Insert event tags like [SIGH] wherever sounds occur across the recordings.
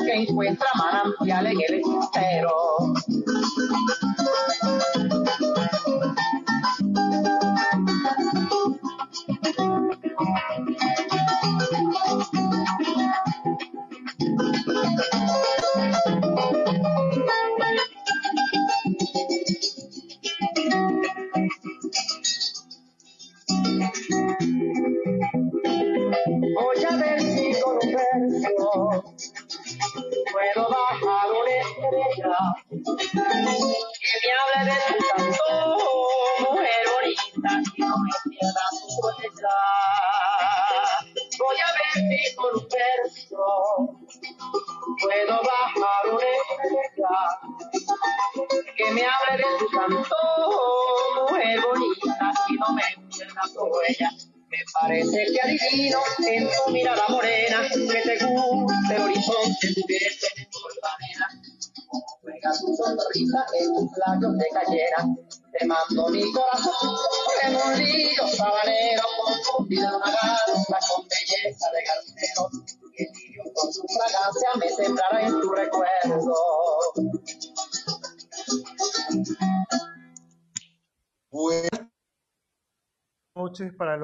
alguém foi tramar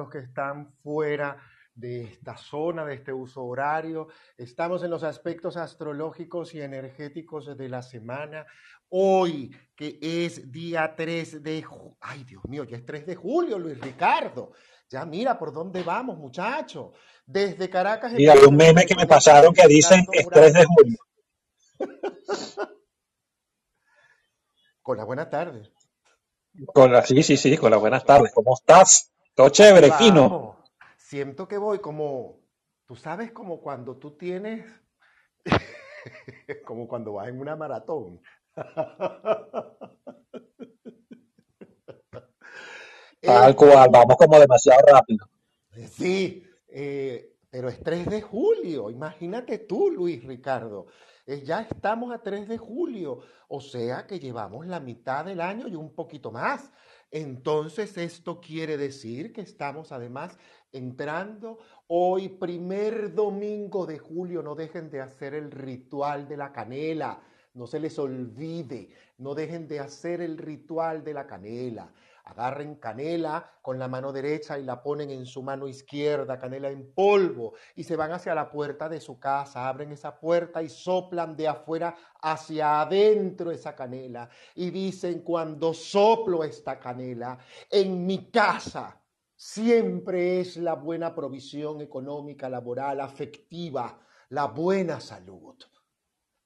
los que están fuera de esta zona, de este uso horario. Estamos en los aspectos astrológicos y energéticos de la semana. Hoy, que es día 3 de julio, ay Dios mío, ya es 3 de julio, Luis Ricardo. Ya mira por dónde vamos, muchacho. Desde Caracas. Mira, hay un meme que me pasaron que dice es 3 de julio. Con la buena tarde. Con la, sí, sí, sí, con las buenas tardes. ¿Cómo estás? Todo chévere. Vamos. Siento que voy como, tú sabes, como cuando tú tienes, [LAUGHS] como cuando vas en una maratón. [LAUGHS] Tal cual, vamos como demasiado rápido. Sí, eh, pero es 3 de julio. Imagínate tú, Luis Ricardo. Eh, ya estamos a 3 de julio, o sea que llevamos la mitad del año y un poquito más. Entonces, esto quiere decir que estamos además entrando hoy, primer domingo de julio. No dejen de hacer el ritual de la canela. No se les olvide, no dejen de hacer el ritual de la canela. Agarren canela con la mano derecha y la ponen en su mano izquierda, canela en polvo, y se van hacia la puerta de su casa, abren esa puerta y soplan de afuera hacia adentro esa canela. Y dicen, cuando soplo esta canela, en mi casa siempre es la buena provisión económica, laboral, afectiva, la buena salud.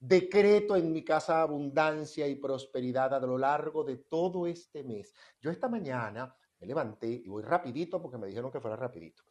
Decreto en mi casa abundancia y prosperidad a lo largo de todo este mes. Yo esta mañana me levanté y voy rapidito porque me dijeron que fuera rapidito.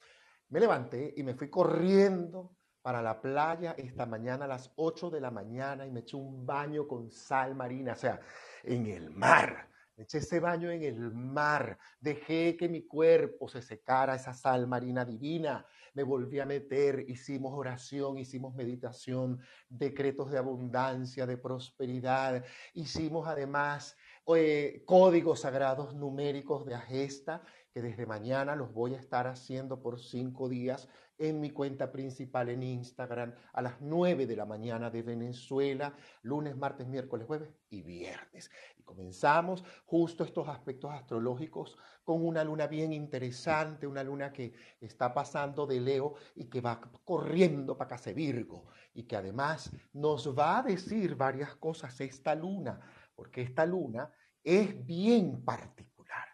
Me levanté y me fui corriendo para la playa esta mañana a las 8 de la mañana y me eché un baño con sal marina, o sea, en el mar. Me eché ese baño en el mar. Dejé que mi cuerpo se secara esa sal marina divina. Me volví a meter, hicimos oración, hicimos meditación, decretos de abundancia, de prosperidad. Hicimos además eh, códigos sagrados numéricos de Agesta, que desde mañana los voy a estar haciendo por cinco días en mi cuenta principal en Instagram a las 9 de la mañana de Venezuela, lunes, martes, miércoles, jueves y viernes. Y comenzamos justo estos aspectos astrológicos con una luna bien interesante, una luna que está pasando de Leo y que va corriendo para Case Virgo y que además nos va a decir varias cosas esta luna, porque esta luna es bien particular.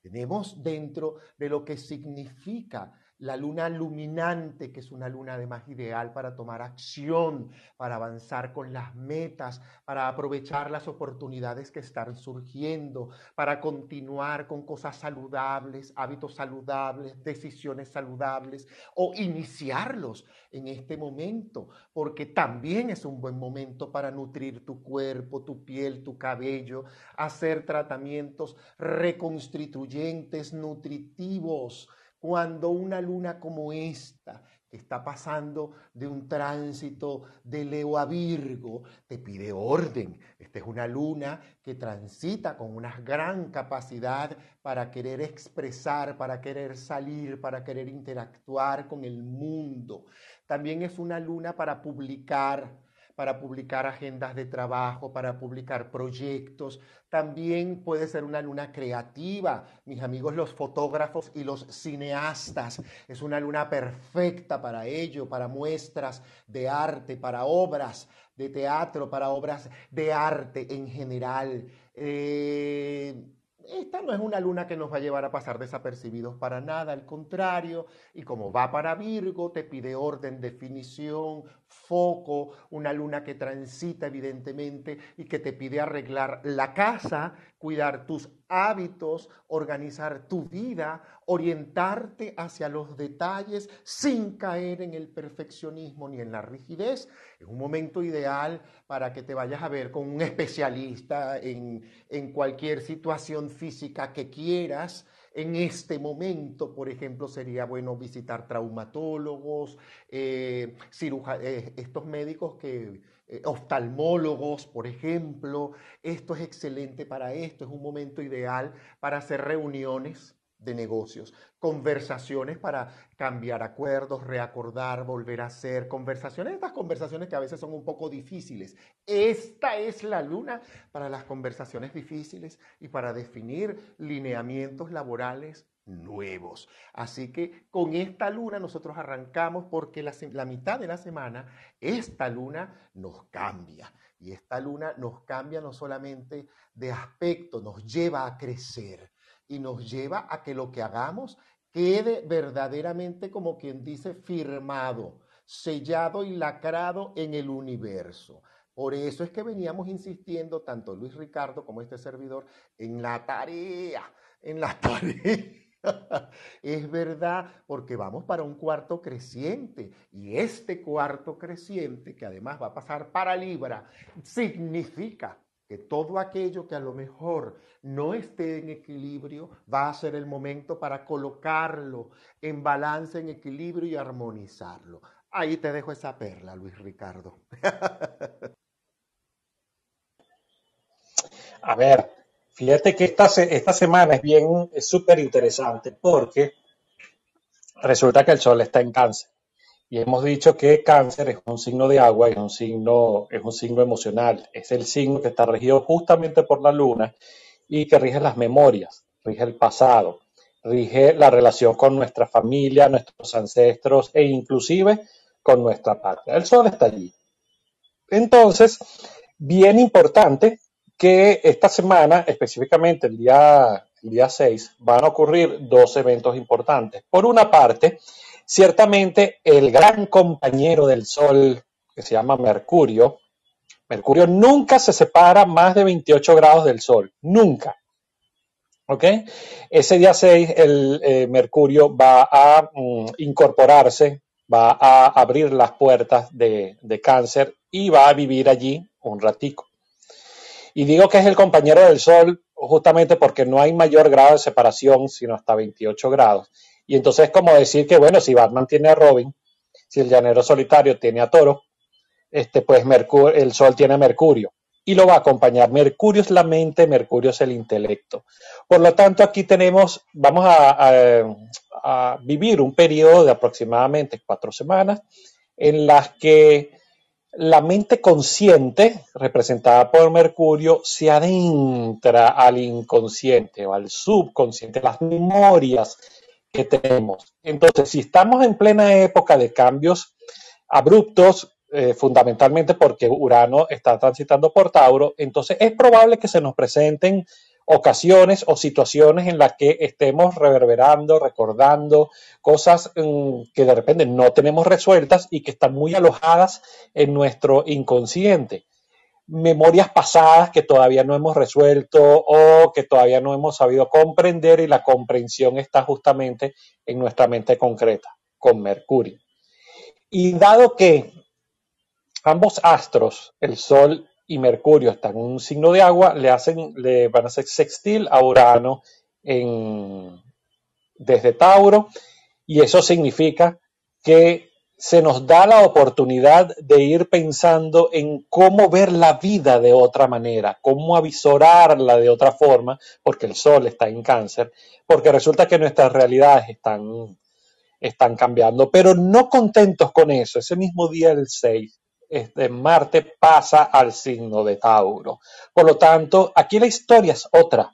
Tenemos dentro de lo que significa la luna luminante, que es una luna además ideal para tomar acción, para avanzar con las metas, para aprovechar las oportunidades que están surgiendo, para continuar con cosas saludables, hábitos saludables, decisiones saludables o iniciarlos en este momento, porque también es un buen momento para nutrir tu cuerpo, tu piel, tu cabello, hacer tratamientos reconstituyentes, nutritivos cuando una luna como esta, que está pasando de un tránsito de Leo a Virgo, te pide orden. Esta es una luna que transita con una gran capacidad para querer expresar, para querer salir, para querer interactuar con el mundo. También es una luna para publicar, para publicar agendas de trabajo, para publicar proyectos. También puede ser una luna creativa. Mis amigos los fotógrafos y los cineastas. Es una luna perfecta para ello, para muestras de arte, para obras de teatro, para obras de arte en general. Eh, esta no es una luna que nos va a llevar a pasar desapercibidos para nada, al contrario, y como va para Virgo, te pide orden, definición, foco, una luna que transita evidentemente y que te pide arreglar la casa, cuidar tus hábitos, organizar tu vida, orientarte hacia los detalles sin caer en el perfeccionismo ni en la rigidez. Es un momento ideal para que te vayas a ver con un especialista en, en cualquier situación física que quieras en este momento, por ejemplo, sería bueno visitar traumatólogos, eh, eh, estos médicos que, eh, oftalmólogos, por ejemplo. Esto es excelente para esto, es un momento ideal para hacer reuniones de negocios, conversaciones para cambiar acuerdos, reacordar, volver a hacer conversaciones, estas conversaciones que a veces son un poco difíciles. Esta es la luna para las conversaciones difíciles y para definir lineamientos laborales nuevos. Así que con esta luna nosotros arrancamos porque la, mitad de la semana esta luna nos cambia. Y esta luna nos cambia no solamente de aspecto, nos lleva a crecer y nos lleva a que lo que hagamos quede verdaderamente como quien dice firmado, sellado y lacrado en el universo. Por eso es que veníamos insistiendo, tanto Luis Ricardo como este servidor, en la tarea, en la [LAUGHS] tarea. Es verdad, porque vamos para un cuarto creciente y este cuarto creciente, que además va a pasar para Libra, significa que todo aquello que a lo mejor no esté en equilibrio va a ser el momento para colocarlo en balance, en equilibrio y armonizarlo. Ahí te dejo esa perla, Luis Ricardo. [LAUGHS] a ver, fíjate que esta, esta semana es bien, es súper interesante porque resulta que el sol está en cáncer. Y hemos dicho que cáncer es un signo de agua, es un signo, es un signo emocional, es el signo que está regido justamente por la luna y que rige las memorias, rige el pasado, rige la relación con nuestra familia, nuestros ancestros e inclusive con nuestra patria. El sol está allí. Entonces, bien importante que esta semana, específicamente el día, el día 6, van a ocurrir dos eventos importantes. Por una parte, Ciertamente, el gran compañero del Sol, que se llama Mercurio, Mercurio nunca se separa más de 28 grados del Sol, nunca. ¿Ok? Ese día 6, el eh, Mercurio va a mm, incorporarse, va a abrir las puertas de, de cáncer y va a vivir allí un ratico. Y digo que es el compañero del Sol justamente porque no hay mayor grado de separación sino hasta 28 grados. Y entonces es como decir que, bueno, si Batman tiene a Robin, si el llanero solitario tiene a Toro, este, pues el Sol tiene a Mercurio. Y lo va a acompañar. Mercurio es la mente, Mercurio es el intelecto. Por lo tanto, aquí tenemos, vamos a, a vivir un periodo de aproximadamente cuatro semanas en las que la mente consciente, representada por Mercurio, se adentra al inconsciente o al subconsciente, las memorias tenemos. Entonces, si estamos en plena época de cambios abruptos, eh, fundamentalmente porque Urano está transitando por Tauro, entonces es probable que se nos presenten ocasiones o situaciones en las que estemos reverberando, recordando cosas mm, que de repente no tenemos resueltas y que están muy alojadas en nuestro inconsciente. Memorias pasadas que todavía no hemos resuelto o que todavía no hemos sabido comprender y la comprensión está justamente en nuestra mente concreta, con Mercurio. Y dado que ambos astros, el Sol y Mercurio están en un signo de agua, le hacen, le van a hacer sextil a Urano en, desde Tauro, y eso significa que se nos da la oportunidad de ir pensando en cómo ver la vida de otra manera, cómo avisorarla de otra forma, porque el Sol está en cáncer, porque resulta que nuestras realidades están, están cambiando, pero no contentos con eso. Ese mismo día, el 6, este, Marte pasa al signo de Tauro. Por lo tanto, aquí la historia es otra.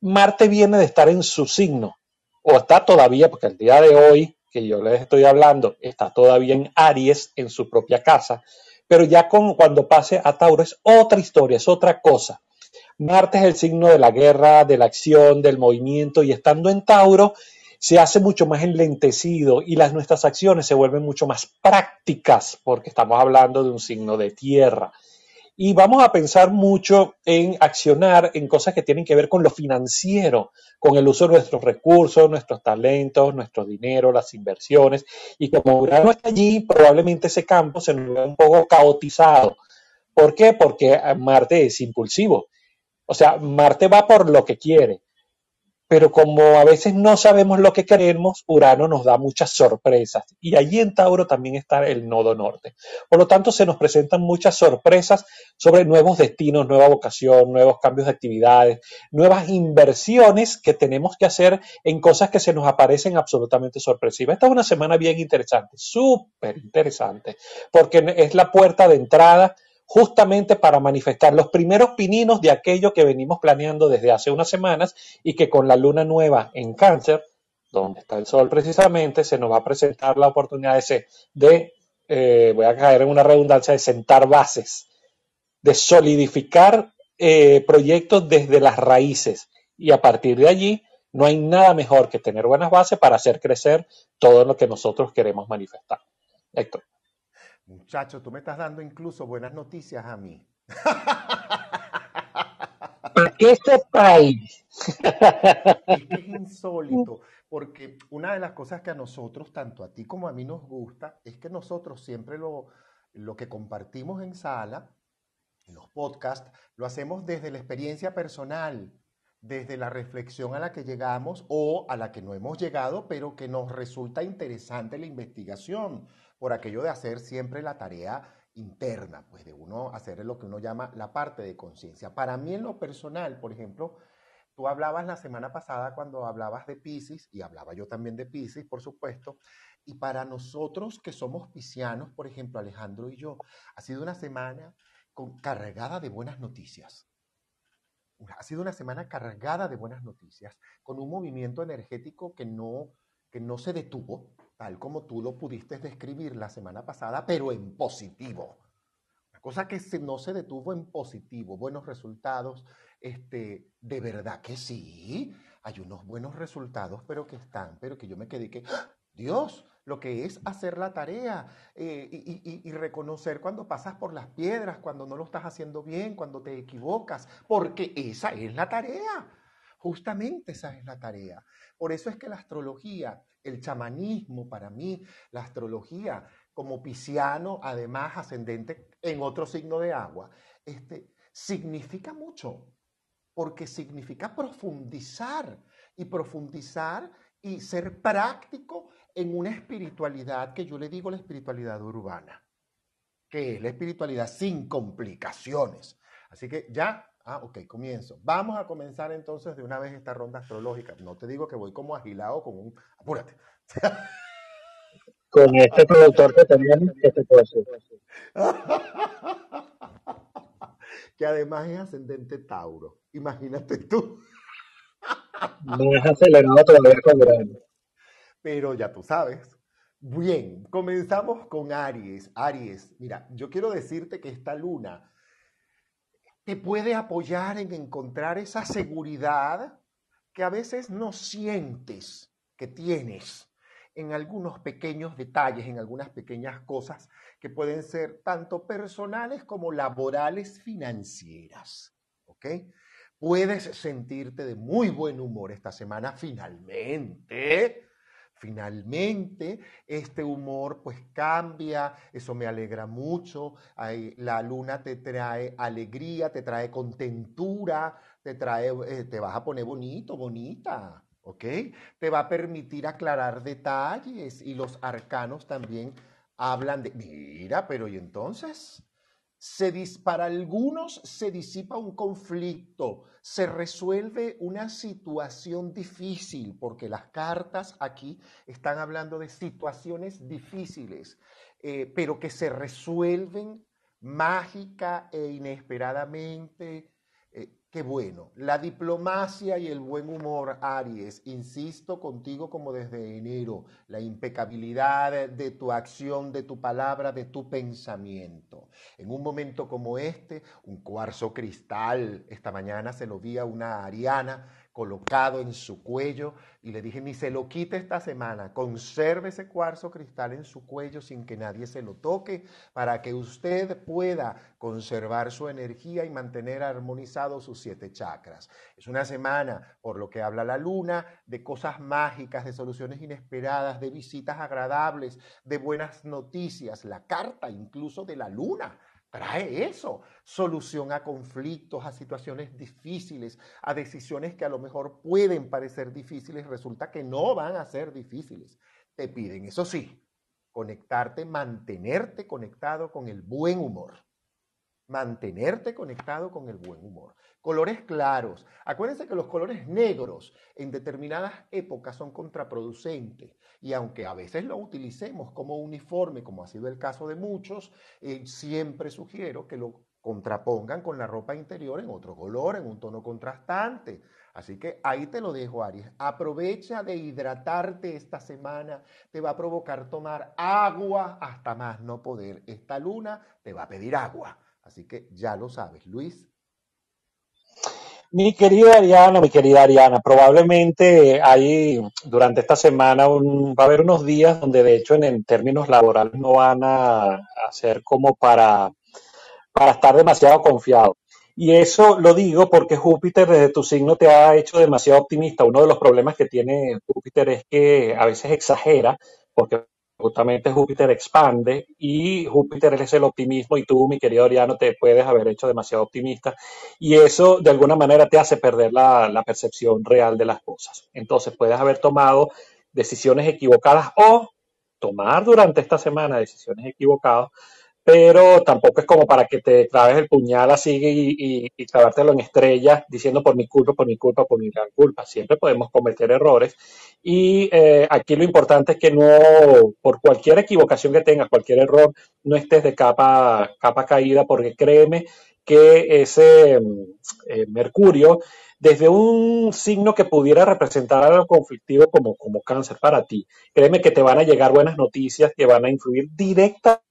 Marte viene de estar en su signo, o está todavía, porque el día de hoy que yo les estoy hablando está todavía en Aries, en su propia casa, pero ya con, cuando pase a Tauro es otra historia, es otra cosa. Marte es el signo de la guerra, de la acción, del movimiento, y estando en Tauro, se hace mucho más enlentecido y las nuestras acciones se vuelven mucho más prácticas porque estamos hablando de un signo de tierra. Y vamos a pensar mucho en accionar en cosas que tienen que ver con lo financiero, con el uso de nuestros recursos, nuestros talentos, nuestro dinero, las inversiones. Y como Urano está allí, probablemente ese campo se nos ve un poco caotizado. ¿Por qué? Porque Marte es impulsivo. O sea, Marte va por lo que quiere pero como a veces no sabemos lo que queremos, Urano nos da muchas sorpresas. Y allí en Tauro también está el nodo norte. Por lo tanto, se nos presentan muchas sorpresas sobre nuevos destinos, nueva vocación, nuevos cambios de actividades, nuevas inversiones que tenemos que hacer en cosas que se nos aparecen absolutamente sorpresivas. Esta es una semana bien interesante, súper interesante, porque es la puerta de entrada justamente para manifestar los primeros pininos de aquello que venimos planeando desde hace unas semanas y que con la luna nueva en cáncer, donde está el sol precisamente, se nos va a presentar la oportunidad de, de eh, voy a caer en una redundancia, de sentar bases, de solidificar eh, proyectos desde las raíces y a partir de allí no hay nada mejor que tener buenas bases para hacer crecer todo lo que nosotros queremos manifestar. Héctor. Muchacho, tú me estás dando incluso buenas noticias a mí. ¿Para qué este país? Es que es insólito, porque una de las cosas que a nosotros, tanto a ti como a mí nos gusta, es que nosotros siempre lo, lo que compartimos en sala, en los podcasts, lo hacemos desde la experiencia personal, desde la reflexión a la que llegamos o a la que no hemos llegado, pero que nos resulta interesante la investigación por aquello de hacer siempre la tarea interna, pues de uno hacer lo que uno llama la parte de conciencia. Para mí en lo personal, por ejemplo, tú hablabas la semana pasada cuando hablabas de Pisces, y hablaba yo también de Pisces, por supuesto, y para nosotros que somos piscianos, por ejemplo, Alejandro y yo, ha sido una semana cargada de buenas noticias. Ha sido una semana cargada de buenas noticias, con un movimiento energético que no, que no se detuvo, tal como tú lo pudiste describir la semana pasada, pero en positivo. Una cosa que no se detuvo en positivo, buenos resultados, este, de verdad que sí, hay unos buenos resultados, pero que están, pero que yo me quedé que, ¡Ah! Dios, lo que es hacer la tarea eh, y, y, reconocer cuando pasas por las piedras, cuando no lo estás haciendo bien, cuando te equivocas, porque esa es la tarea. Justamente esa es la tarea. Por eso es que la astrología, el chamanismo para mí, la astrología como pisciano, además ascendente en otro signo de agua, este, significa mucho, porque significa profundizar y profundizar y ser práctico en una espiritualidad que yo le digo la espiritualidad urbana, que es la espiritualidad sin complicaciones. Así que ya Ah, ok, comienzo. Vamos a comenzar entonces de una vez esta ronda astrológica. No te digo que voy como agilado con un... Apúrate. [LAUGHS] Con este productor que tenemos, que te puede [LAUGHS] que además es ascendente Tauro. Imagínate tú. No es acelerado todavía con grande. Pero ya tú sabes. Bien, comenzamos con Aries. Aries, mira, yo quiero decirte que esta luna te puede apoyar en encontrar esa seguridad que a veces no sientes que tienes en algunos pequeños detalles, en algunas pequeñas cosas que pueden ser tanto personales como laborales financieras. ¿Ok? Puedes sentirte de muy buen humor esta semana finalmente. Finalmente, este humor pues cambia, eso me alegra mucho. la luna te trae alegría, te trae contentura, te trae, eh, te vas a poner bonito, bonita, ¿ok? Te va a permitir aclarar detalles y los arcanos también hablan de, mira, pero ¿y entonces? Se para algunos se disipa un conflicto, se resuelve una situación difícil, porque las cartas aquí están hablando de situaciones difíciles, eh, pero que se resuelven mágica e inesperadamente Qué bueno. La diplomacia y el buen humor, Aries, insisto contigo como desde enero, la impecabilidad de tu acción, de tu palabra, de tu pensamiento. En un momento como este, un cuarzo cristal, esta mañana se lo vi a una ariana colocado en su cuello y le dije, ni se lo quite esta semana, conserve ese cuarzo cristal en su cuello sin que nadie se lo toque para que usted pueda conservar su energía y mantener armonizados sus siete chakras. Es una semana, por lo que habla la luna, de cosas mágicas, de soluciones inesperadas, de visitas agradables, de buenas noticias, la carta incluso de la luna Trae eso, solución a conflictos, a situaciones difíciles, a decisiones que a lo mejor pueden parecer difíciles, resulta que no van a ser difíciles. Te piden, eso sí, conectarte, mantenerte conectado con el buen humor mantenerte conectado con el buen humor. Colores claros. Acuérdense que los colores negros en determinadas épocas son contraproducentes y aunque a veces lo utilicemos como uniforme, como ha sido el caso de muchos, eh, siempre sugiero que lo contrapongan con la ropa interior en otro color, en un tono contrastante. Así que ahí te lo dejo, Aries. Aprovecha de hidratarte esta semana. Te va a provocar tomar agua hasta más no poder. Esta luna te va a pedir agua. Así que ya lo sabes, Luis. Mi querida Ariana, mi querida Ariana, probablemente hay durante esta semana va a haber unos días donde de hecho en, términos laborales no van a, ser como para, para estar demasiado confiados. Y eso lo digo porque Júpiter desde tu signo te ha hecho demasiado optimista. Uno de los problemas que tiene Júpiter es que a veces exagera, porque justamente Júpiter expande y Júpiter es el optimismo y tú, mi querido Oriano, te puedes haber hecho demasiado optimista y eso de alguna manera te hace perder la, la percepción real de las cosas. Entonces puedes haber tomado decisiones equivocadas o tomar durante esta semana decisiones equivocadas pero tampoco es como para que te traes el puñal así y, y, trabártelo en estrellas diciendo por mi culpa, por mi culpa, por mi gran culpa. Siempre podemos cometer errores y eh, aquí lo importante es que no, por cualquier equivocación que tengas, cualquier error, no estés de capa, capa caída porque créeme que ese mm, eh, Mercurio, desde un signo que pudiera representar algo conflictivo como, como cáncer para ti, créeme que te van a llegar buenas noticias que van a influir directamente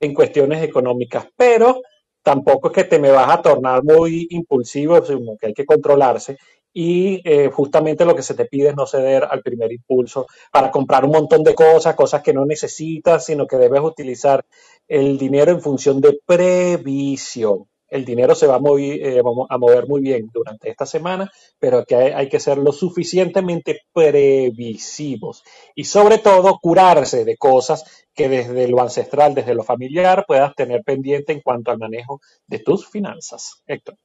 en cuestiones económicas, pero tampoco es que te me vas a tornar muy impulsivo, sino que hay que controlarse y eh, justamente lo que se te pide es no ceder al primer impulso para comprar un montón de cosas, cosas que no necesitas, sino que debes utilizar el dinero en función de previsión. El dinero se va a, mover, eh, mover muy bien durante esta semana, pero que hay, que ser lo suficientemente previsivos y sobre todo curarse de cosas que desde lo ancestral, desde lo familiar, puedas tener pendiente en cuanto al manejo de tus finanzas. Héctor.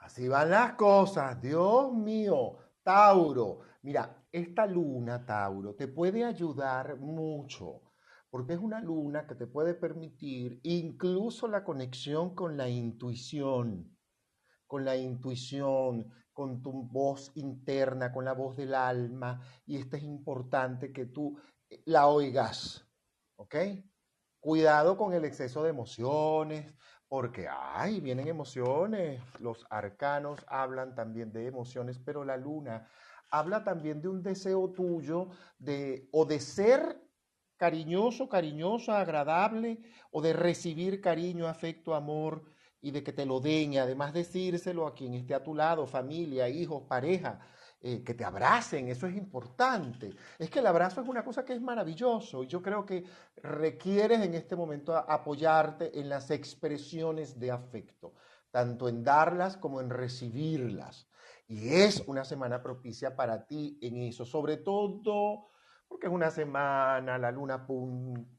Así van las cosas, Dios mío, Tauro. Mira, esta luna, Tauro, te puede ayudar mucho porque es una luna que te puede permitir incluso la conexión con la intuición, con la intuición, con tu voz interna, con la voz del alma, y esto es importante que tú la oigas, ¿ok? Cuidado con el exceso de emociones, porque, ay, vienen emociones, los arcanos hablan también de emociones, pero la luna habla también de un deseo tuyo de o de ser cariñoso, cariñosa, agradable, o de recibir cariño, afecto, amor, y de que te lo den y además decírselo a quien esté a tu lado, familia, hijos, pareja, eh, que te abracen, eso es importante. Es que el abrazo es una cosa que es maravilloso y yo creo que requieres en este momento apoyarte en las expresiones de afecto, tanto en darlas como en recibirlas. Y es una semana propicia para ti en eso, sobre todo porque es una semana, la luna punta,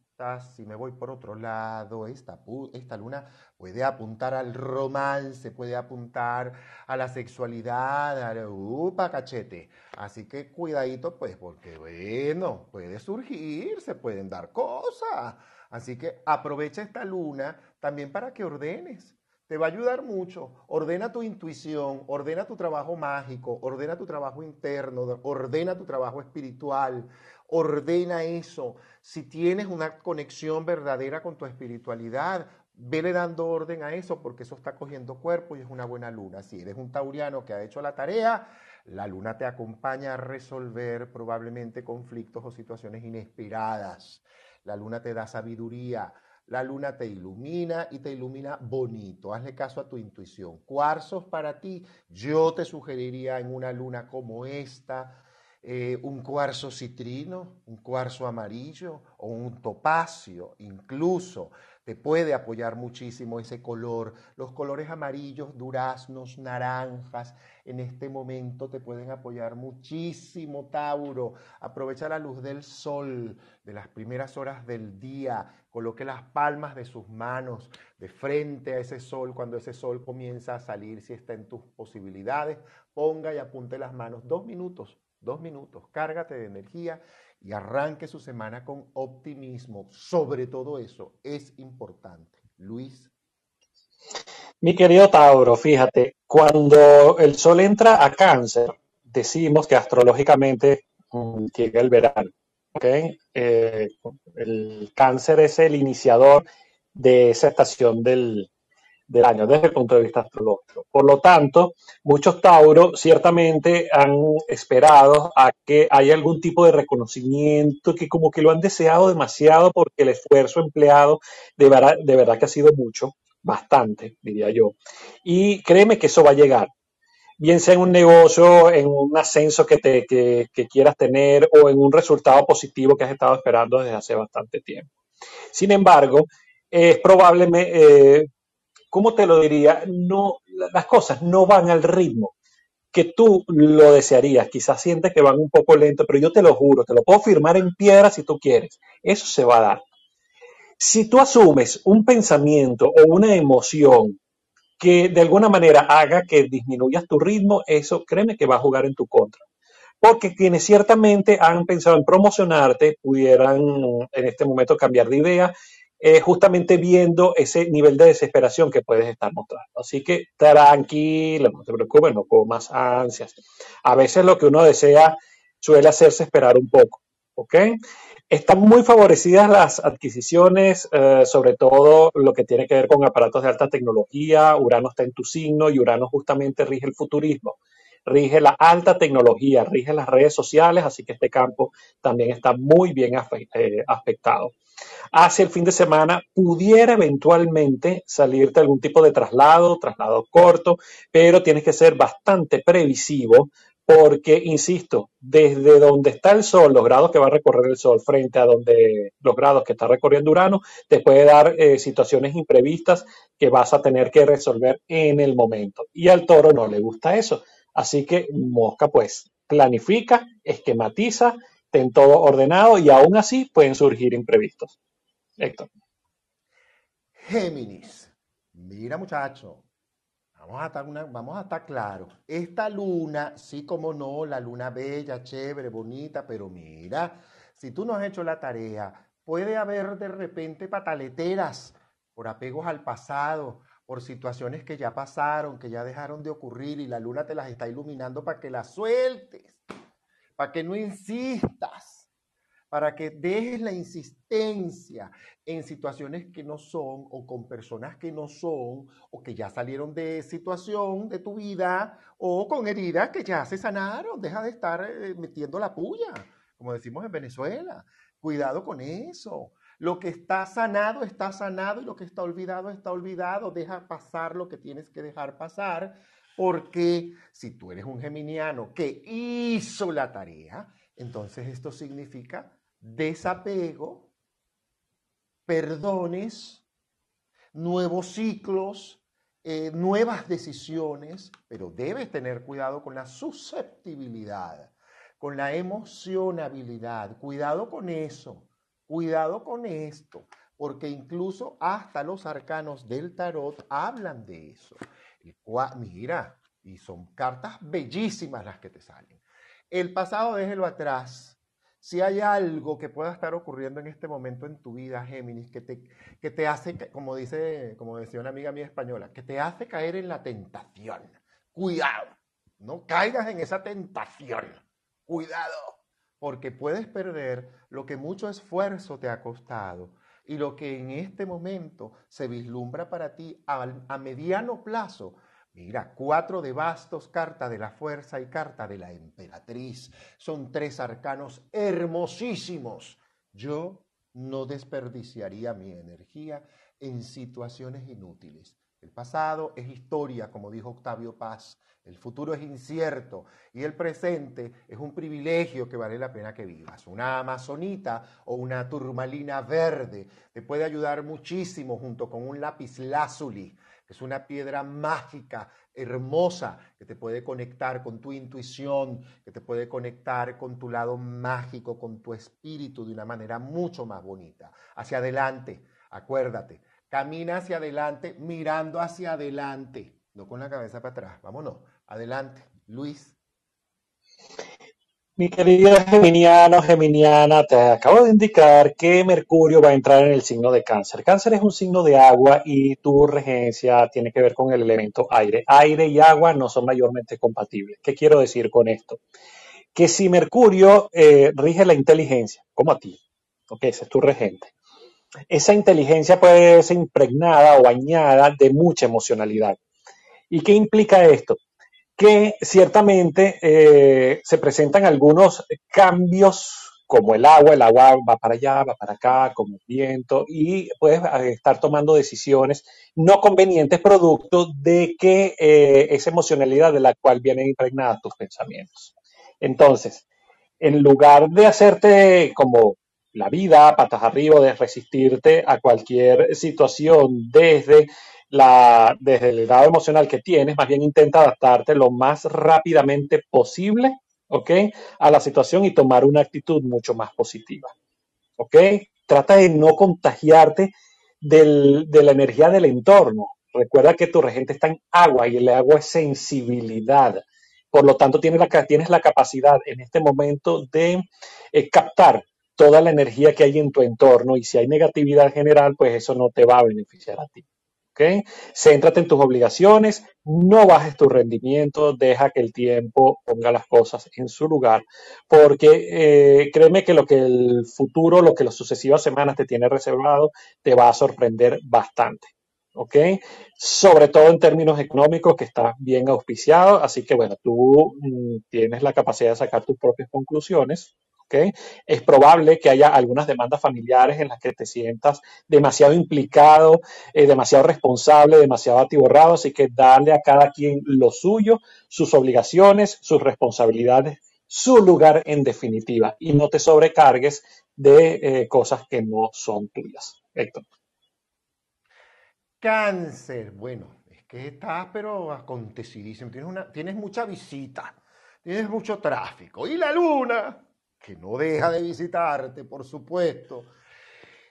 si me voy por otro lado, esta, esta luna puede apuntar al romance, puede apuntar a la sexualidad, a upa cachete. Así que cuidadito, pues, porque bueno, puede surgir, se pueden dar cosas. Así que aprovecha esta luna también para que ordenes te va a ayudar mucho. Ordena tu intuición, ordena tu trabajo mágico, ordena tu trabajo interno, ordena tu trabajo espiritual, ordena eso. Si tienes una conexión verdadera con tu espiritualidad, vele dando orden a eso porque eso está cogiendo cuerpo y es una buena luna. Si eres un tauriano que ha hecho la tarea, la luna te acompaña a resolver probablemente conflictos o situaciones inesperadas. La luna te da sabiduría la luna te ilumina y te ilumina bonito. Hazle caso a tu intuición. Cuarzos para ti, yo te sugeriría en una luna como esta, eh, un cuarzo citrino, un cuarzo amarillo o un topacio, incluso te puede apoyar muchísimo ese color. Los colores amarillos, duraznos, naranjas, en este momento te pueden apoyar muchísimo, Tauro. Aprovecha la luz del sol de las primeras horas del día. Coloque las palmas de sus manos de frente a ese sol cuando ese sol comienza a salir, si está en tus posibilidades. Ponga y apunte las manos dos minutos, dos minutos. Cárgate de energía y arranque su semana con optimismo. Sobre todo eso es importante. Luis. Mi querido Tauro, fíjate, cuando el sol entra a cáncer, decimos que astrológicamente mm, llega el verano. ¿okay? Eh, el cáncer es el iniciador de esa estación del, del año desde el punto de vista astrológico. Por lo tanto, muchos Tauros ciertamente han esperado a que haya algún tipo de reconocimiento, que como que lo han deseado demasiado porque el esfuerzo empleado de verdad, de verdad que ha sido mucho, bastante, diría yo. Y créeme que eso va a llegar. Bien sea en un negocio, en un ascenso que, te, que, quieras tener o en un resultado positivo que has estado esperando desde hace bastante tiempo. Sin embargo, es probablemente, eh, ¿cómo te lo diría? No, las cosas no van al ritmo que tú lo desearías. Quizás sientes que van un poco lento, pero yo te lo juro, te lo puedo firmar en piedra si tú quieres. Eso se va a dar. Si tú asumes un pensamiento o una emoción que de alguna manera haga que disminuyas tu ritmo, eso créeme que va a jugar en tu contra. Porque quienes ciertamente han pensado en promocionarte pudieran en este momento cambiar de idea eh, justamente viendo ese nivel de desesperación que puedes estar mostrando. Así que tranquilo, no te preocupes, no más ansias. A veces lo que uno desea suele hacerse esperar un poco, ¿ok? Están muy favorecidas las adquisiciones, eh, sobre todo lo que tiene que ver con aparatos de alta tecnología. Urano está en tu signo y Urano justamente rige el futurismo, rige la alta tecnología, rige las redes sociales, así que este campo también está muy bien eh, afectado hacia el fin de semana pudiera eventualmente salirte algún tipo de traslado, traslado corto, pero tienes que ser bastante previsivo porque, insisto, desde donde está el Sol, los grados que va a recorrer el Sol frente a donde los grados que está recorriendo Urano, te puede dar eh, situaciones imprevistas que vas a tener que resolver en el momento. Y al toro no le gusta eso. Así que, mosca, pues, planifica, esquematiza, ten todo ordenado y aún así pueden surgir imprevistos. Héctor. Géminis. Mira, muchacho. Vamos a estar, vamos a estar claros. Esta luna, sí como no, la luna bella, chévere, bonita, pero mira, si tú no has hecho la tarea, puede haber de repente pataleteras por apegos al pasado, por situaciones que ya pasaron, que ya dejaron de ocurrir y la luna te las está iluminando para que las sueltes, para que no insistas para que dejes la insistencia en situaciones que no son o con personas que no son o que ya salieron de situación de tu vida o con heridas que ya se sanaron. Deja de estar eh, metiendo la puya, como decimos en Venezuela. Cuidado con eso. Lo que está sanado está sanado y lo que está olvidado está olvidado. Deja pasar lo que tienes que dejar pasar, porque si tú eres un geminiano que hizo la tarea, entonces esto significa desapego, perdones, nuevos ciclos, eh, nuevas decisiones, pero debes tener cuidado con la susceptibilidad, con la emocionabilidad. Cuidado con eso, cuidado con esto, porque incluso hasta los arcanos del tarot hablan de eso. mira, y son cartas bellísimas las que te salen. El pasado déjelo atrás. Si hay algo que pueda estar ocurriendo en este momento en tu vida, Géminis, que te, que te hace, como, dice, como decía una amiga mía española, que te hace caer en la tentación. Cuidado, no caigas en esa tentación. Cuidado, porque puedes perder lo que mucho esfuerzo te ha costado y lo que en este momento se vislumbra para ti a mediano plazo Mira, cuatro de bastos, carta de la fuerza y carta de la emperatriz. Son tres arcanos hermosísimos. Yo no desperdiciaría mi energía en situaciones inútiles. El pasado es historia, como dijo Octavio Paz. El futuro es incierto y el presente es un privilegio que vale la pena que vivas. Una amazonita o una turmalina verde te puede ayudar muchísimo junto con un lápiz lázuli es una piedra mágica, hermosa, que te puede conectar con tu intuición, que te puede conectar con tu lado mágico, con tu espíritu de una manera mucho más bonita. Hacia adelante, acuérdate, camina hacia adelante mirando hacia adelante, no con la cabeza para atrás. Vámonos, adelante. Luis. Mi querido Geminiano, Geminiana, te acabo de indicar que Mercurio va a entrar en el signo de cáncer. Cáncer es un signo de agua y tu regencia tiene que ver con el elemento aire. Aire y agua no son mayormente compatibles. ¿Qué quiero decir con esto? Que si Mercurio eh, rige la inteligencia, como a ti, ok, ese es tu regente, esa inteligencia puede ser impregnada o bañada de mucha emocionalidad. ¿Y qué implica esto? que ciertamente eh, se presentan algunos cambios como el agua, el agua va para allá, va para acá, como el viento, y puedes eh, estar tomando decisiones no convenientes producto de que eh, esa emocionalidad de la cual vienen impregnadas tus pensamientos. Entonces, en lugar de hacerte como la vida, patas arriba, de resistirte a cualquier situación desde la, desde el grado emocional que tienes, más bien intenta adaptarte lo más rápidamente posible. A la situación y tomar una actitud mucho más positiva. Trata de no contagiarte del, de la energía del entorno. Recuerda que tu regente está en agua y el agua es sensibilidad. Por lo tanto, tienes la, tienes la capacidad en este momento de eh, captar toda la energía que hay en tu entorno y si hay negatividad general, pues eso no te va a beneficiar a ti. ¿ok? Céntrate en tus obligaciones, no bajes tu rendimiento, deja que el tiempo ponga las cosas en su lugar, porque eh, créeme que lo que el futuro, lo que las sucesivas semanas te tiene reservado, te va a sorprender bastante. Sobre todo en términos económicos, que está bien auspiciado, así que bueno, tú mm, tienes la capacidad de sacar tus propias conclusiones, es probable que haya algunas demandas familiares en las que te sientas demasiado implicado, eh, demasiado responsable, demasiado atiborrado, así que dale a cada quien lo suyo, sus obligaciones, sus responsabilidades, su lugar en definitiva, y no te sobrecargues de eh, cosas que no son tuyas. Héctor. Cáncer, bueno, es que estás pero acontecidísimo, tienes mucha visita, tienes mucho tráfico, y la luna, que no deja de visitarte, por supuesto.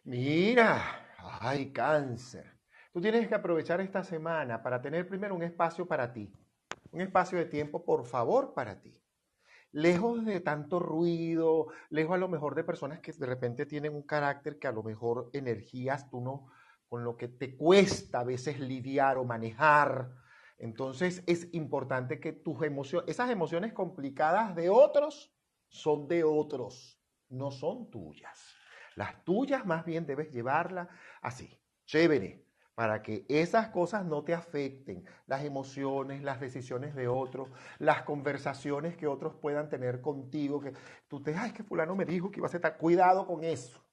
Mira, ay, cáncer. Tú tienes que aprovechar esta semana para tener primero un espacio para ti, un espacio de tiempo, por favor, para ti. Lejos de tanto ruido, lejos a lo mejor de personas que de repente tienen un carácter que a lo mejor energías tú no, con lo que te cuesta a veces lidiar o manejar. Entonces es importante que tus emociones, esas emociones complicadas de otros, son de otros, no son tuyas. Las tuyas más bien debes llevarlas así, chévere, para que esas cosas no te afecten, las emociones, las decisiones de otros, las conversaciones que otros puedan tener contigo, que tú te, ay, que fulano me dijo que iba a ser cuidado con eso.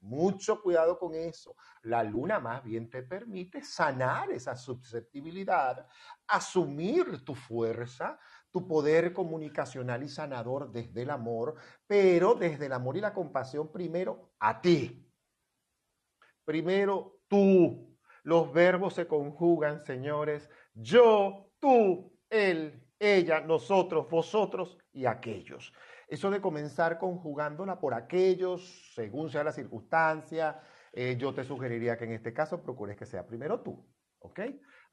Mucho cuidado con eso. La luna más bien te permite sanar esa susceptibilidad, asumir tu fuerza, tu poder comunicacional y sanador desde el amor, pero desde el amor y la compasión primero a ti. Primero tú. Los verbos se conjugan, señores. Yo, tú, él, ella, nosotros, vosotros y aquellos. Eso de comenzar conjugándola por aquellos, según sea la circunstancia, eh, yo te sugeriría que en este caso procures que sea primero tú, ¿ok?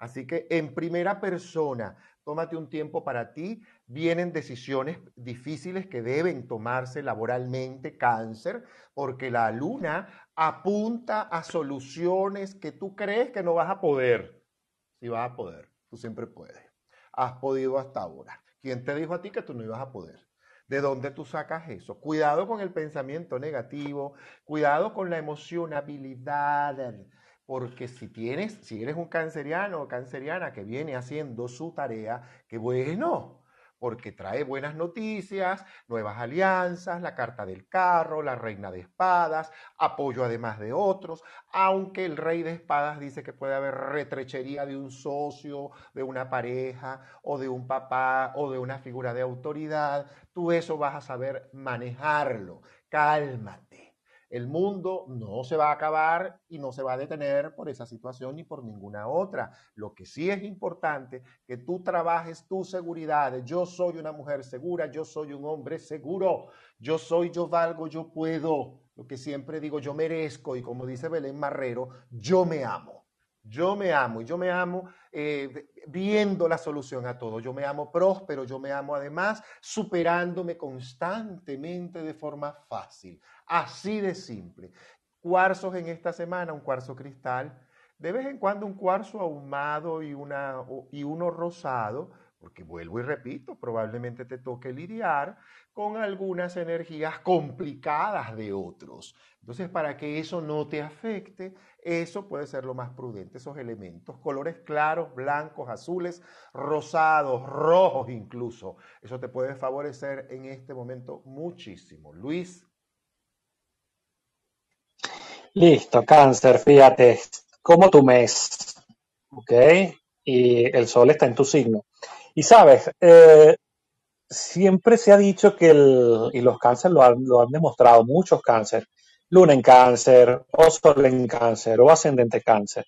Así que en primera persona, tómate un tiempo para ti, vienen decisiones difíciles que deben tomarse laboralmente, cáncer, porque la luna apunta a soluciones que tú crees que no vas a poder. Si vas a poder, tú siempre puedes. Has podido hasta ahora. ¿Quién te dijo a ti que tú no ibas a poder? ¿De dónde tú sacas eso? Cuidado con el pensamiento negativo, cuidado con la emocionabilidad, porque si tienes, si eres un canceriano o canceriana que viene haciendo su tarea, qué bueno, porque trae buenas noticias, nuevas alianzas, la carta del carro, la reina de espadas, apoyo además de otros, aunque el rey de espadas dice que puede haber retrechería de un socio, de una pareja o de un papá o de una figura de autoridad, tú eso vas a saber manejarlo. Cálmate. El mundo no se va a acabar y no se va a detener por esa situación ni por ninguna otra. Lo que sí es importante que tú trabajes tu seguridad. Yo soy una mujer segura, yo soy un hombre seguro, yo soy, yo valgo, yo puedo. Lo que siempre digo, yo merezco y como dice Belén Marrero, yo me amo. Yo me amo y yo me amo eh, viendo la solución a todo. Yo me amo próspero, yo me amo además superándome constantemente de forma fácil. Así de simple. Cuarzos en esta semana, un cuarzo cristal, de vez en cuando un cuarzo ahumado y, una, y uno rosado, porque vuelvo y repito, probablemente te toque lidiar con algunas energías complicadas de otros. Entonces, para que eso no te afecte, eso puede ser lo más prudente, esos elementos, colores claros, blancos, azules, rosados, rojos incluso. Eso te puede favorecer en este momento muchísimo. Luis. Listo, cáncer, fíjate, como tu mes, ¿ok? Y el sol está en tu signo. Y sabes, eh, siempre se ha dicho que el, y los cánceres lo han, lo han demostrado, muchos cánceres, luna en cáncer, o sol en cáncer, o ascendente cáncer,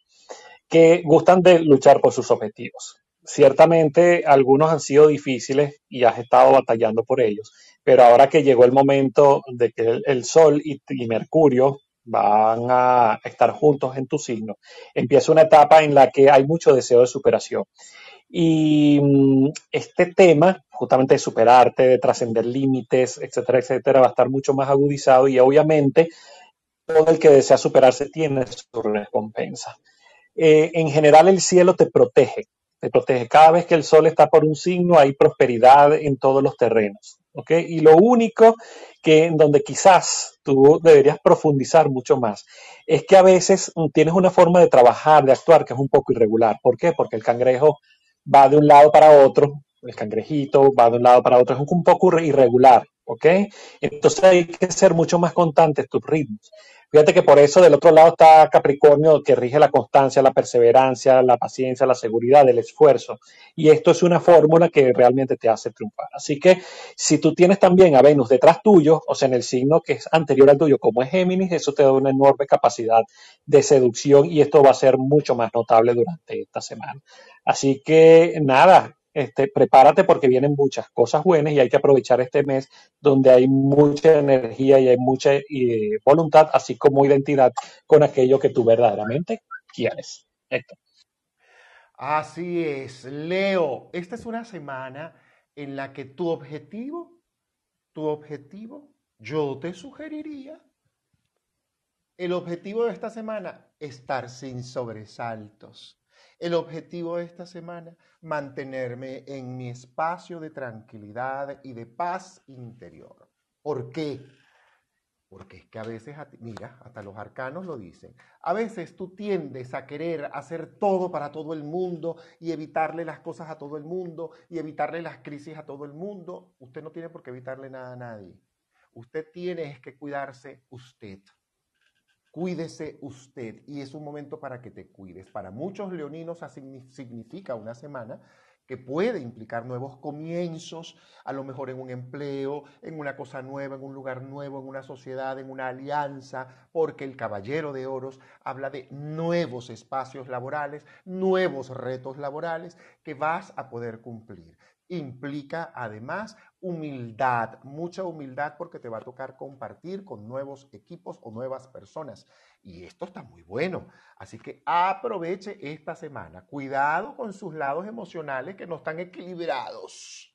que gustan de luchar por sus objetivos. Ciertamente algunos han sido difíciles y has estado batallando por ellos, pero ahora que llegó el momento de que el, Sol y, y Mercurio van a estar juntos en tu signo, empieza una etapa en la que hay mucho deseo de superación. Y mm, este tema, justamente de superarte, de trascender límites, etcétera, etcétera, va a estar mucho más agudizado y obviamente todo el que desea superarse tiene su recompensa. Eh, en general el cielo te protege, te protege. Cada vez que el sol está por un signo hay prosperidad en todos los terrenos. Y lo único que en donde quizás tú deberías profundizar mucho más es que a veces tienes una forma de trabajar, de actuar que es un poco irregular. ¿Por qué? Porque el cangrejo va de un lado para otro, el cangrejito va de un lado para otro, es un poco irregular, ¿ok? Entonces hay que ser mucho más constantes tus ritmos. Fíjate que por eso del otro lado está Capricornio que rige la constancia, la perseverancia, la paciencia, la seguridad, el esfuerzo. Y esto es una fórmula que realmente te hace triunfar. Así que si tú tienes también a Venus detrás tuyo, o sea, en el signo que es anterior al tuyo, como es Géminis, eso te da una enorme capacidad de seducción y esto va a ser mucho más notable durante esta semana. Así que nada, este, prepárate porque vienen muchas cosas buenas y hay que aprovechar este mes donde hay mucha energía y hay mucha voluntad, así como identidad con aquello que tú verdaderamente quieres. Así es, Leo, esta es una semana en la que tu objetivo, tu objetivo, yo te sugeriría, el objetivo de esta semana, estar sin sobresaltos el objetivo de esta semana, mantenerme en mi espacio de tranquilidad y de paz interior. ¿Por qué? Porque es que a veces, mira, hasta los arcanos lo dicen, a veces tú tiendes a querer hacer todo para todo el mundo y evitarle las cosas a todo el mundo y evitarle las crisis a todo el mundo. Usted no tiene por qué evitarle nada a nadie. Usted tiene que cuidarse usted. Cuídese usted y es un momento para que te cuides. Para muchos leoninos significa una semana que puede implicar nuevos comienzos, a lo mejor en un empleo, en una cosa nueva, en un lugar nuevo, en una sociedad, en una alianza, porque el caballero de oros habla de nuevos espacios laborales, nuevos retos laborales que vas a poder cumplir implica además humildad, mucha humildad porque te va a tocar compartir con nuevos equipos o nuevas personas. Y esto está muy bueno. Así que aproveche esta semana. Cuidado con sus lados emocionales que no están equilibrados.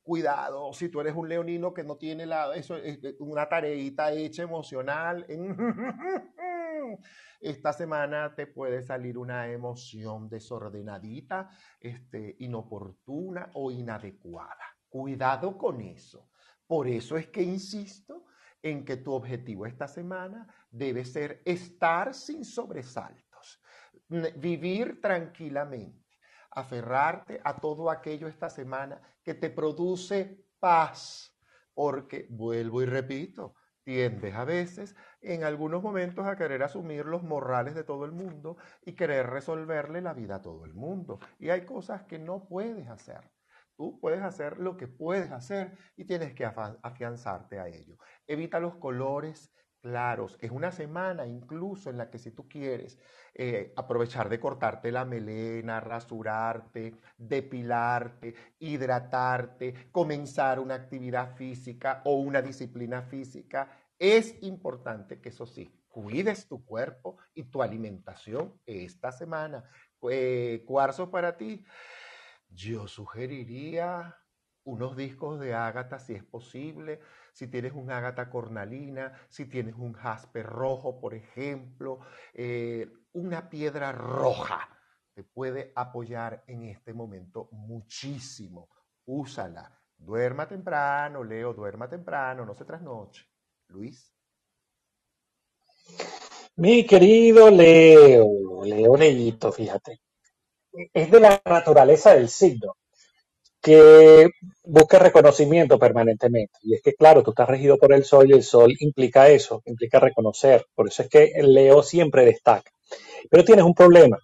Cuidado, si tú eres un leonino que no tiene la, eso, una tareita hecha emocional, [LAUGHS] esta semana te puede salir una emoción desordenadita, este, inoportuna o inadecuada. Cuidado con eso. Por eso es que insisto en que tu objetivo esta semana debe ser estar sin sobresaltos, vivir tranquilamente, aferrarte a todo aquello esta semana que te produce paz, porque vuelvo y repito, tiendes a veces en algunos momentos a querer asumir los morrales de todo el mundo y querer resolverle la vida a todo el mundo. Y hay cosas que no puedes hacer. Tú puedes hacer lo que puedes hacer y tienes que afianzarte a ello. Evita los colores claros. Es una semana incluso en la que si tú quieres eh, aprovechar de cortarte la melena, rasurarte, depilarte, hidratarte, comenzar una actividad física o una disciplina física, es importante que eso sí, cuides tu cuerpo y tu alimentación esta semana. Eh, cuarzo para ti. Yo sugeriría unos discos de ágata si es posible, si tienes un ágata cornalina, si tienes un jaspe rojo, por ejemplo, eh, una piedra roja te puede apoyar en este momento muchísimo. Úsala. Duerma temprano, Leo, duerma temprano, no se trasnoche. Luis. Mi querido Leo, Leo fíjate. Es de la naturaleza del signo que busca reconocimiento permanentemente. Y es que, claro, tú estás regido por el sol y el sol implica eso, implica reconocer. Por eso es que Leo siempre destaca. Pero tienes un problema,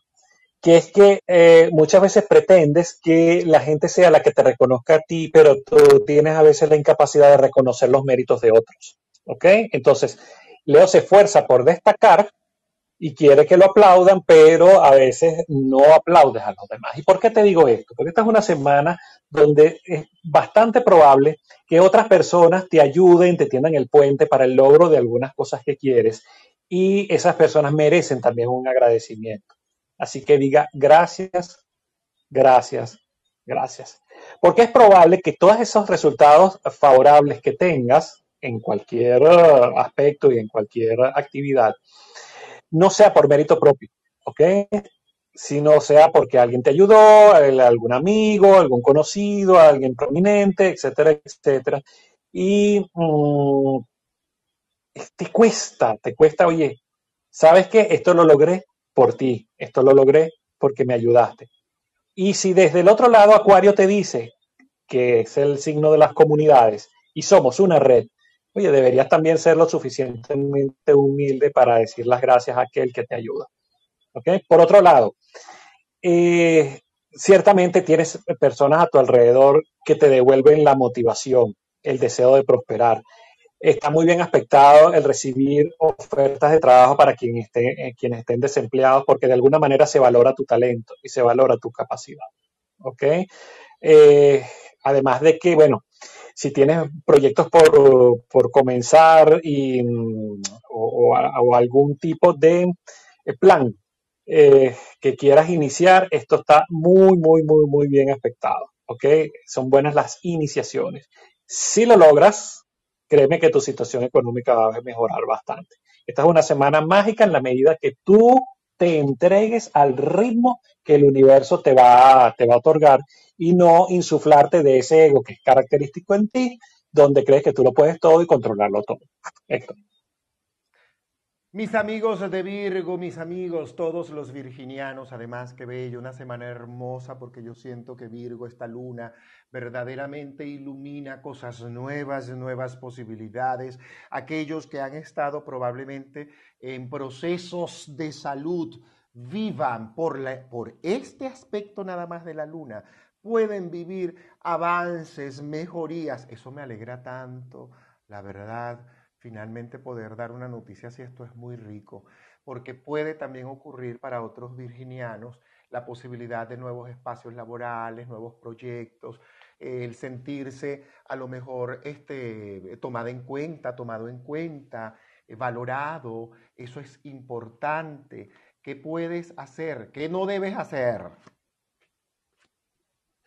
que es que eh, muchas veces pretendes que la gente sea la que te reconozca a ti, pero tú tienes a veces la incapacidad de reconocer los méritos de otros. ¿Ok? Entonces, Leo se esfuerza por destacar y quiere que lo aplaudan, pero a veces no aplaudes a los demás. ¿Y por qué te digo esto? Porque esta es una semana donde es bastante probable que otras personas te ayuden, te tiendan el puente para el logro de algunas cosas que quieres y esas personas merecen también un agradecimiento. Así que diga gracias, gracias, gracias. Porque es probable que todos esos resultados favorables que tengas en cualquier aspecto y en cualquier actividad, no sea por mérito propio, ¿ok? Sino sea porque alguien te ayudó, algún amigo, algún conocido, alguien prominente, etcétera, etcétera. Y mm, te cuesta, te cuesta, oye, ¿sabes qué? Esto lo logré por ti, esto lo logré porque me ayudaste. Y si desde el otro lado Acuario te dice que es el signo de las comunidades y somos una red oye, deberías también ser lo suficientemente humilde para decir las gracias a aquel que te ayuda. ¿Okay? Por otro lado, eh, ciertamente tienes personas a tu alrededor que te devuelven la motivación, el deseo de prosperar. Está muy bien aspectado el recibir ofertas de trabajo para quien esté, eh, quienes estén desempleados, porque de alguna manera se valora tu talento y se valora tu capacidad. ¿Ok? Eh, además de que, bueno, si tienes proyectos por, comenzar y, mm, o, algún tipo de eh, plan eh, que quieras iniciar, esto está muy, muy, muy, muy bien afectado. ¿Ok? Son buenas las iniciaciones. Si lo logras, créeme que tu situación económica va a mejorar bastante. Esta es una semana mágica en la medida que tú te entregues al ritmo que el universo te va, te va a otorgar y no insuflarte de ese ego que es característico en ti, donde crees que tú lo puedes todo y controlarlo todo. Esto. Mis amigos de Virgo, mis amigos, todos los virginianos, además que bello, una semana hermosa porque yo siento que Virgo, esta luna, verdaderamente ilumina cosas nuevas, nuevas posibilidades. Aquellos que han estado probablemente en procesos de salud, vivan por este aspecto nada más de la luna, pueden vivir avances, mejorías. Eso me alegra tanto, la verdad finalmente poder dar una noticia si esto es muy rico, porque puede también ocurrir para otros virginianos la posibilidad de nuevos espacios laborales, nuevos proyectos, el sentirse a lo mejor este, tomado en cuenta, tomado en cuenta, eh, valorado, eso es importante. ¿Qué puedes hacer? ¿Qué no debes hacer?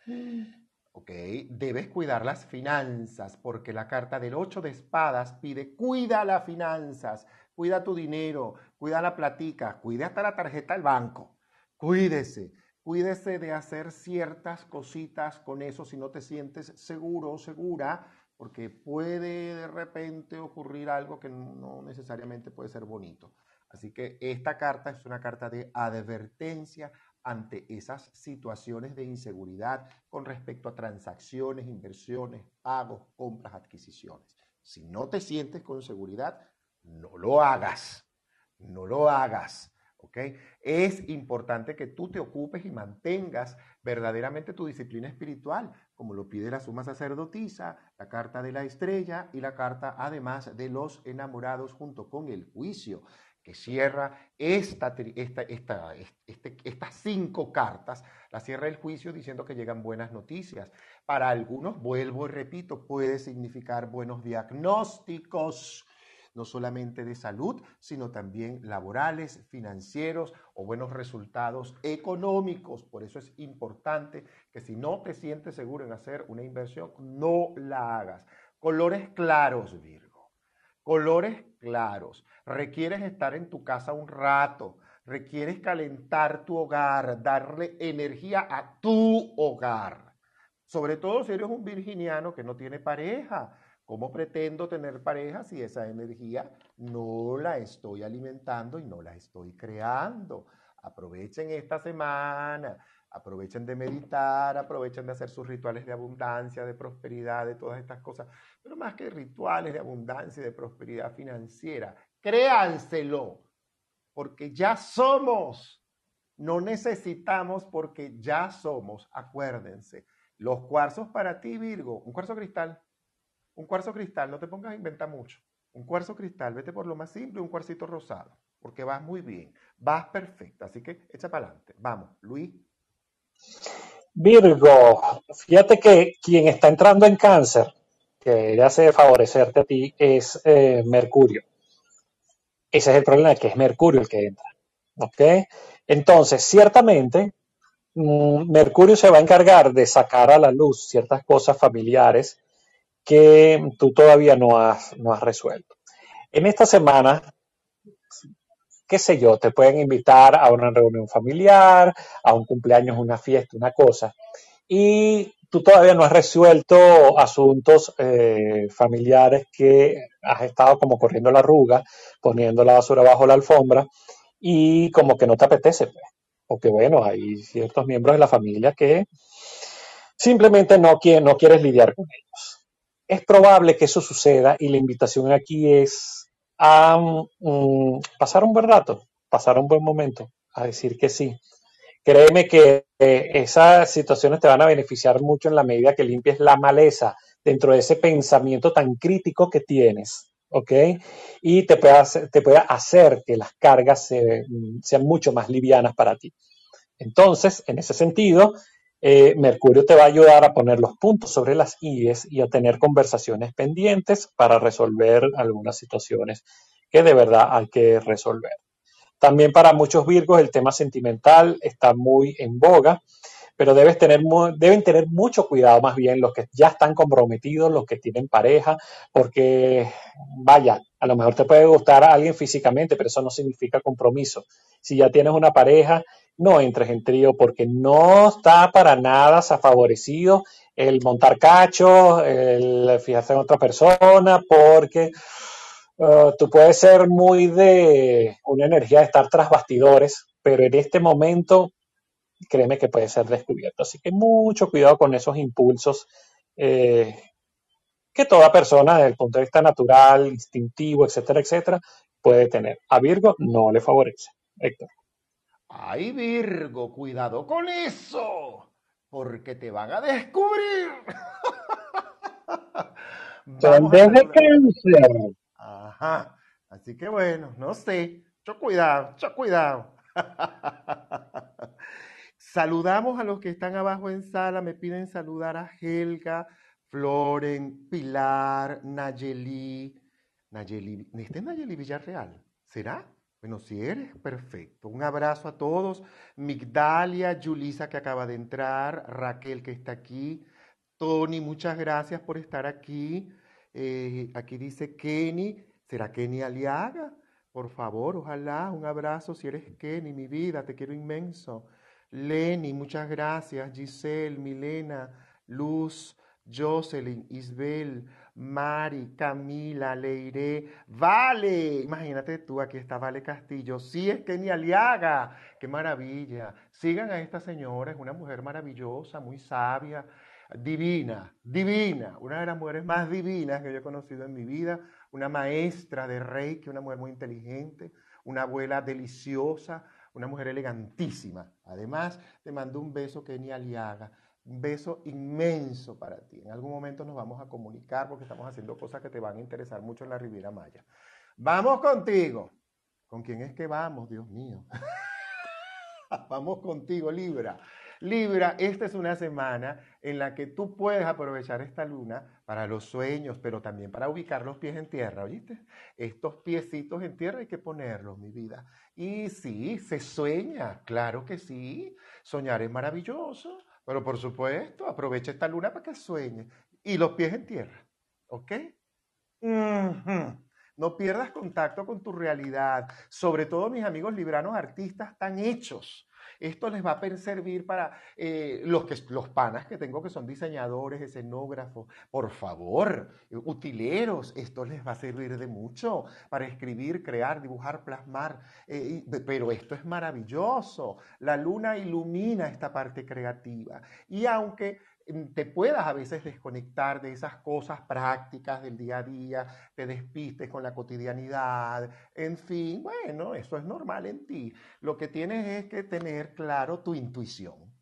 [GASPS] [LAUGHS] ¿ok? Debes cuidar las finanzas porque la carta del 8 de espadas pide cuida las finanzas, cuida tu dinero, cuida la platica, cuida hasta la tarjeta del banco. Cuídese, cuídese de hacer ciertas cositas con eso si no te sientes seguro o segura, porque puede de repente ocurrir algo que no necesariamente puede ser bonito. Así que esta carta es una carta de advertencia ante esas situaciones de inseguridad con respecto a transacciones, inversiones, pagos, compras, adquisiciones. Si no te sientes con seguridad, no lo hagas, no lo hagas. ¿ok? Es importante que tú te ocupes y mantengas verdaderamente tu disciplina espiritual, como lo pide la suma sacerdotisa, la carta de la estrella y la carta además de los enamorados junto con el juicio que cierra esta, esta, esta, este, estas cinco cartas, la cierra el juicio diciendo que llegan buenas noticias. Para algunos, vuelvo y repito, puede significar buenos diagnósticos, no solamente de salud, sino también laborales, financieros o buenos resultados económicos. Por eso es importante que si no te sientes seguro en hacer una inversión, no la hagas. Colores claros, Virgo. Colores claros. Requieres estar en tu casa un rato, requieres calentar tu hogar, darle energía a tu hogar. Sobre todo si eres un virginiano que no tiene pareja. ¿Cómo pretendo tener pareja si esa energía no la estoy alimentando y no la estoy creando? Aprovechen esta semana, aprovechen de meditar, aprovechen de hacer sus rituales de abundancia, de prosperidad, de todas estas cosas, pero más que rituales de abundancia y de prosperidad financiera, créanselo, porque ya somos, no necesitamos porque ya somos, acuérdense, los cuarzos para ti, Virgo, un cuarzo cristal, un cuarzo cristal, no te pongas a inventar mucho, un cuarzo cristal, vete por lo más simple, un cuarcito rosado, porque vas muy bien, vas perfecta, así que echa para adelante, vamos, Luis. Virgo, fíjate que quien está entrando en cáncer, que hace favorecerte a ti, es eh, Mercurio. Ese es el problema, que es Mercurio el que entra. ¿Ok? Entonces, ciertamente, mm, Mercurio se va a encargar de sacar a la luz ciertas cosas familiares que tú todavía no has, no has resuelto. En esta semana qué sé yo, te pueden invitar a una reunión familiar, a un cumpleaños, una fiesta, una cosa, y tú todavía no has resuelto asuntos eh, familiares que has estado como corriendo la arruga, poniendo la basura bajo la alfombra, y como que no te apetece, pues. Porque bueno, hay ciertos miembros de la familia que simplemente no, no quieres lidiar con ellos. Es probable que eso suceda y la invitación aquí es a mm, pasar un buen rato, pasar un buen momento, a decir que sí. Créeme que eh, esas situaciones te van a beneficiar mucho en la medida que limpies la maleza dentro de ese pensamiento tan crítico que tienes, ¿ok? Y te pueda hacer, te hacer que las cargas mm, sean mucho más livianas para ti. Entonces, en ese sentido, eh, Mercurio te va a ayudar a poner los puntos sobre las IES y a tener conversaciones pendientes para resolver algunas situaciones que de verdad hay que resolver. También para muchos Virgos el tema sentimental está muy en boga, pero debes deben tener mucho cuidado más bien los que ya están comprometidos, los que tienen pareja, porque vaya, a lo mejor te puede gustar a alguien físicamente, pero eso no significa compromiso. Si ya tienes una pareja, no entres en trío porque no está para nada favorecido el montar cacho, el fijarse en otra persona, porque Uh, tú puedes ser muy de una energía de estar tras bastidores, pero en este momento créeme que puede ser descubierto. Así que mucho cuidado con esos impulsos eh, que toda persona desde el punto de vista natural, instintivo, etcétera, etcétera, puede tener. A Virgo no le favorece. Héctor. Ay, Virgo, cuidado con eso, porque te van a descubrir. [LAUGHS] Son desde cáncer. Ajá. Así que bueno, no sé. Mucho cuidado, mucho cuidado. [LAUGHS] Saludamos a los que están abajo en sala. Me piden saludar a Helga, Floren, Pilar, Nayeli. Nayeli, ¿este es Nayeli Villarreal? ¿Será? Bueno, si eres, perfecto. Un abrazo a todos. Migdalia, Julisa que acaba de entrar, Raquel que está aquí. Tony, muchas gracias por estar aquí. Eh, aquí dice Kenny, ¿será Kenny Aliaga? Por favor, ojalá, un abrazo si eres Kenny, mi vida, te quiero inmenso. Lenny, muchas gracias. Giselle, Milena, Luz, Jocelyn, Isbel, Mari, Camila, Leire, Vale. Imagínate tú, aquí está Vale Castillo. Sí, es Kenny Aliaga. Qué maravilla. Sigan a esta señora, es una mujer maravillosa, muy sabia, divina, divina. Una de las mujeres más divinas que yo he conocido en mi vida. Una maestra de Reiki, una mujer muy inteligente, una abuela deliciosa una mujer elegantísima. Además, te mando un beso, Kenny Aliaga. Un beso inmenso para ti. En algún momento nos vamos a comunicar porque estamos haciendo cosas que te van a interesar mucho en la Riviera Maya. Vamos contigo. ¿Con quién es que vamos, Dios mío? [LAUGHS] vamos contigo, Libra. Libra, esta es una semana en la que tú puedes aprovechar esta luna para los sueños, pero también para ubicar los pies en tierra, ¿oíste? Estos piecitos en tierra hay que ponerlos, mi vida. Y sí, se sueña, claro que sí. Soñar es maravilloso, pero por supuesto, aprovecha esta luna para que sueñe. Y los pies en tierra, ¿ok? No pierdas contacto con tu realidad. Sobre todo mis amigos libranos artistas están hechos esto les va a servir para eh, los, que, los panas que tengo que son diseñadores, escenógrafos. Por favor, utileros, esto les va a servir de mucho para escribir, crear, dibujar, plasmar. Eh, pero esto es maravilloso. La luna ilumina esta parte creativa. Y aunque te puedas a veces desconectar de esas cosas prácticas del día a día, te despistes con la cotidianidad, en fin, bueno, eso es normal en ti. Lo que tienes es que tener claro tu intuición.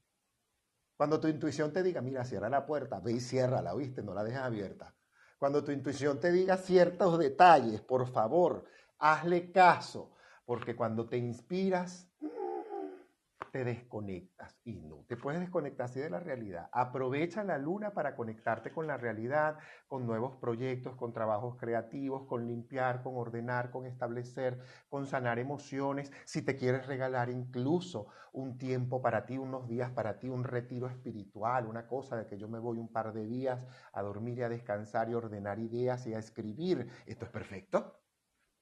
Cuando tu intuición te diga, mira, cierra la puerta, ve y ciérrala, ¿viste? No la dejes abierta. Cuando tu intuición te diga ciertos detalles, por favor, hazle caso, porque cuando te inspiras, te desconectas y no te puedes desconectar así de la realidad. Aprovecha la luna para conectarte con la realidad, con nuevos proyectos, con trabajos creativos, con limpiar, con ordenar, con establecer, con sanar emociones. Si te quieres regalar incluso un tiempo para ti, unos días para ti, un retiro espiritual, una cosa de que yo me voy un par de días a dormir y a descansar y ordenar ideas y a escribir, esto es perfecto.